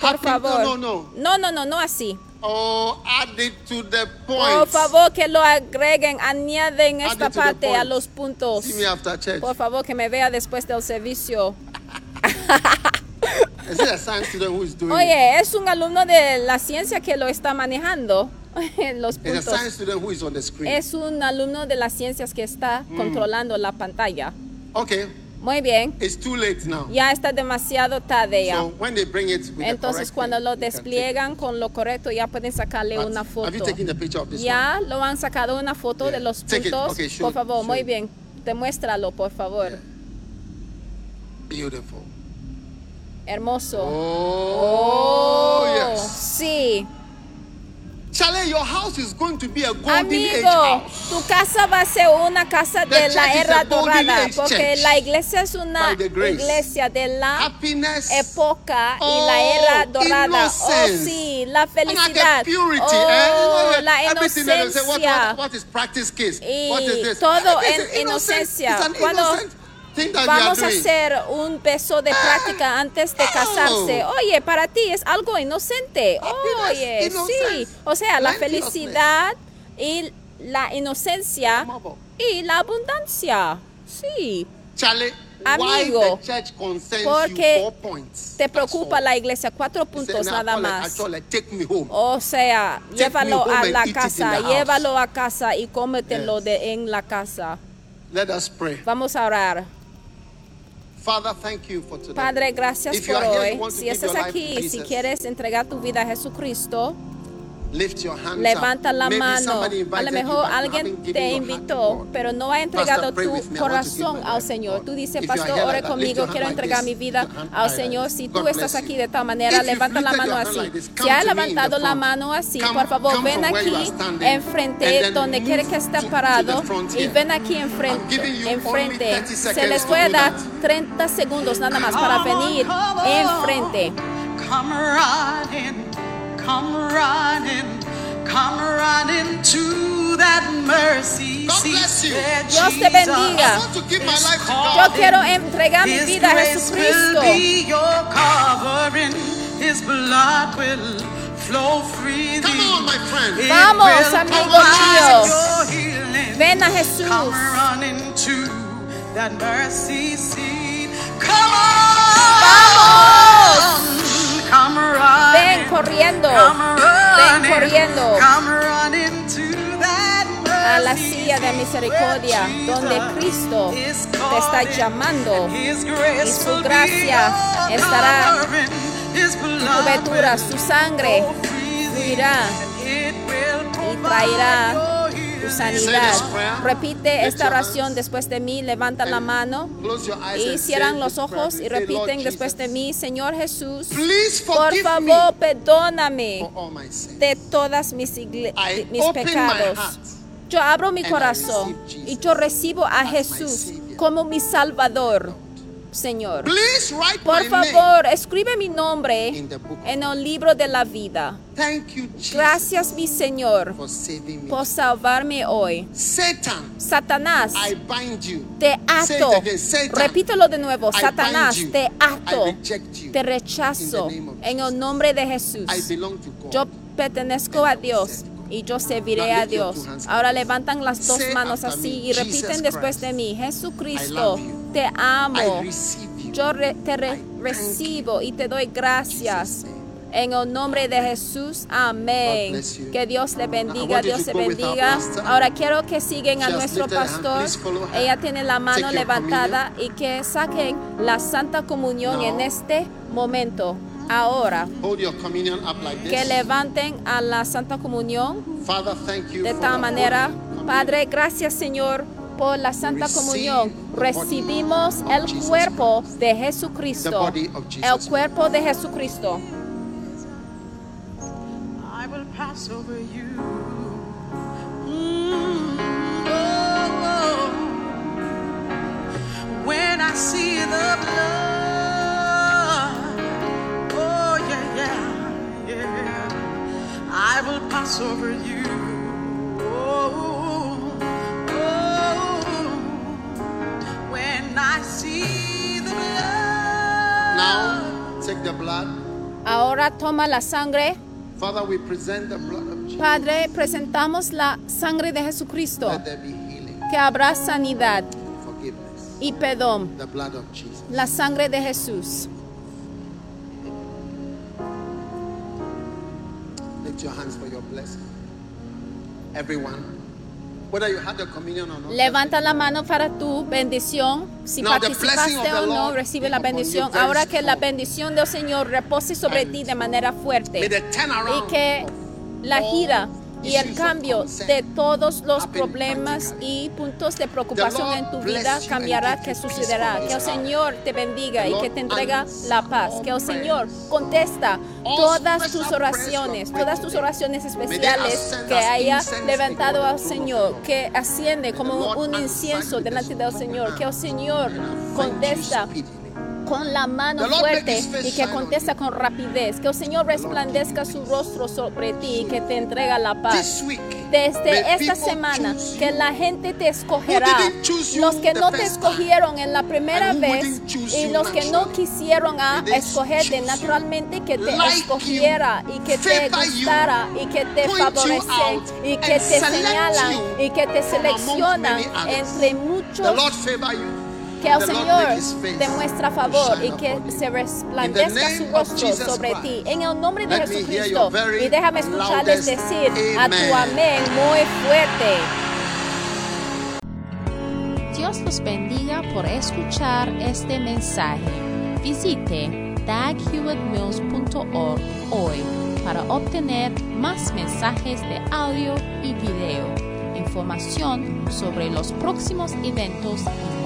Por Happy- favor. No, no, no. No, no, no, no así. Oh, add it to the Por favor, que lo agreguen, añaden Add esta it parte a los puntos. See me after church. Por favor, que me vea después del servicio. [laughs] Is it a science student who is doing it? Oye, es un alumno de la ciencia que lo está manejando [laughs] los It's a puntos. science student who is on the screen. Es un alumno de las ciencias que está Mm. controlando la pantalla. Okay, Muy bien. it's too late now. Ya está demasiado tarde ya. So when they bring it with the Entonces, cuando lo despliegan con lo correcto, ya pueden sacarle But una Have foto. you taken the picture of this Ya lo han sacado una foto Yeah. de los Take puntos. Okay, show por favor, show muy bien. Demuéstralo, por favor. Yeah. Beautiful. Hermoso. Oh, yes. Sí. Charlie, your house is going to be a golden age Amigo, house. tu casa va a ser una casa The de la era dorada, age porque la iglesia es una iglesia de la época y Oh, la era dorada. Oh, sí, la like felicidad. purity. Oh, eh? La what, inocencia. what, what is practice case? Y what is this? todo en inocencia. Cuando Vamos a hacer un beso de práctica antes de casarse. Oh. Oye, para ti es algo inocente. Happiness, Oye, sí. O sea, la felicidad y la inocencia y la abundancia. Sí. Amigo, porque te preocupa la iglesia, cuatro puntos "Now, nada más. O sea, llévalo a la casa, llévalo a casa y cómetelo de, en la casa. Let us pray. Vamos a orar. Father, thank you for today. Padre, gracias por hoy. Si estás aquí y si quieres entregar tu vida a Jesucristo, levanta la mano. A lo mejor alguien te invitó, pero no ha entregado tu corazón al Señor. Tú dices, Pastor, ore conmigo, quiero entregar mi vida al. Señor. Si tú estás aquí de tal manera, levanta la mano así. Si has levantado la mano así, por favor, ven aquí enfrente donde quiere que to parado y ven aquí enfrente. Enfrente. 30 Se les puede dar that. 30 segundos nada más para venir enfrente. Come running, come running, to that mercy God seat bless you. Dios te bendiga. I want to give my life to calling. Yo quiero entregar mi His vida a grace Jesucristo. will be your covering. His blood will flow freely. Come on, my friend. It Vamos, will amigo mío. Ven a Jesús. Come running to that mercy seat. Come on. Come running. Ven corriendo. Corriendo. A la silla de misericordia, donde Cristo is te está llamando. Y su gracia estará cobertura, su sangre fluirá y traerá. Sanidad. Repite esta oración después de mí, levanta la mano y cierran los ojos y repiten después de mí, Señor Jesús, por favor, me perdóname de todas mis, mis pecados. Yo abro mi corazón y yo recibo a Jesús como mi Salvador, Señor. Please write Por favor, escribe mi nombre en el libro de la vida. Thank you, Jesus, Gracias, mi Señor, for saving me. por salvarme hoy. Satan, Satanás, I bind you. te ato. Satan, Repítelo de nuevo. I Satanás, bind you. te ato. I reject you. Te rechazo en el nombre de Jesús. I belong to God. Yo pertenezco a Dios y yo serviré a Dios. Ahora levantan las dos manos así y repiten después de mí. Jesucristo. Te amo. Yo re- te re- recibo y te doy gracias. En el nombre de Jesús, amén. Que Dios le bendiga, Dios our bendiga. Ahora quiero que sigan a nuestro pastor. Ella tiene la mano levantada y que saquen la Santa Comunión en este momento. Ahora, que levanten a la Santa Comunión de tal manera. Padre, gracias Señor por la Santa Comunión. Recibimos el cuerpo de Jesucristo. El cuerpo de Jesucristo. When I see the blood. Ahora toma la sangre. Father, we present the blood of Jesus. Padre, presentamos la sangre de Jesucristo. Let there be healing, Que habrá sanidad forgiveness. y perdón. The blood of Jesus. La sangre de Jesús. Lift your hands for your blessing. Everyone, Levanta la mano para tu bendición. Si Now, participaste o no, recibe be la bendición. Ahora que la bendición del Señor repose sobre ti de manera fuerte. Y que la gira y el cambio de todos los problemas y puntos de preocupación en tu vida cambiará, que sucederá. Que el. Señor te bendiga y que te entrega la paz. Que el Señor contesta todas tus oraciones, todas tus oraciones especiales que haya levantado al Señor, que asciende como un incienso delante del Señor. Que el Señor contesta. Con la mano fuerte y que contesta con rapidez. Que el Señor resplandezca su rostro sobre ti y que te entrega la paz. Desde esta semana, que la gente te escogerá. Los que no te escogieron en la primera vez y los que no quisieron a escogerte naturalmente, que te escogiera y que te gustara y que te point you favorece out, y que te señalan y que te seleccionan entre muchos. Que el Señor te muestra favor y que se resplandezca su rostro sobre ti. En el nombre de Jesucristo. Y déjame escucharles decir a tu amén muy fuerte. Dios los bendiga por escuchar este mensaje. Visite daghewittmills.org hoy para obtener más mensajes de audio y video, información sobre los próximos eventos y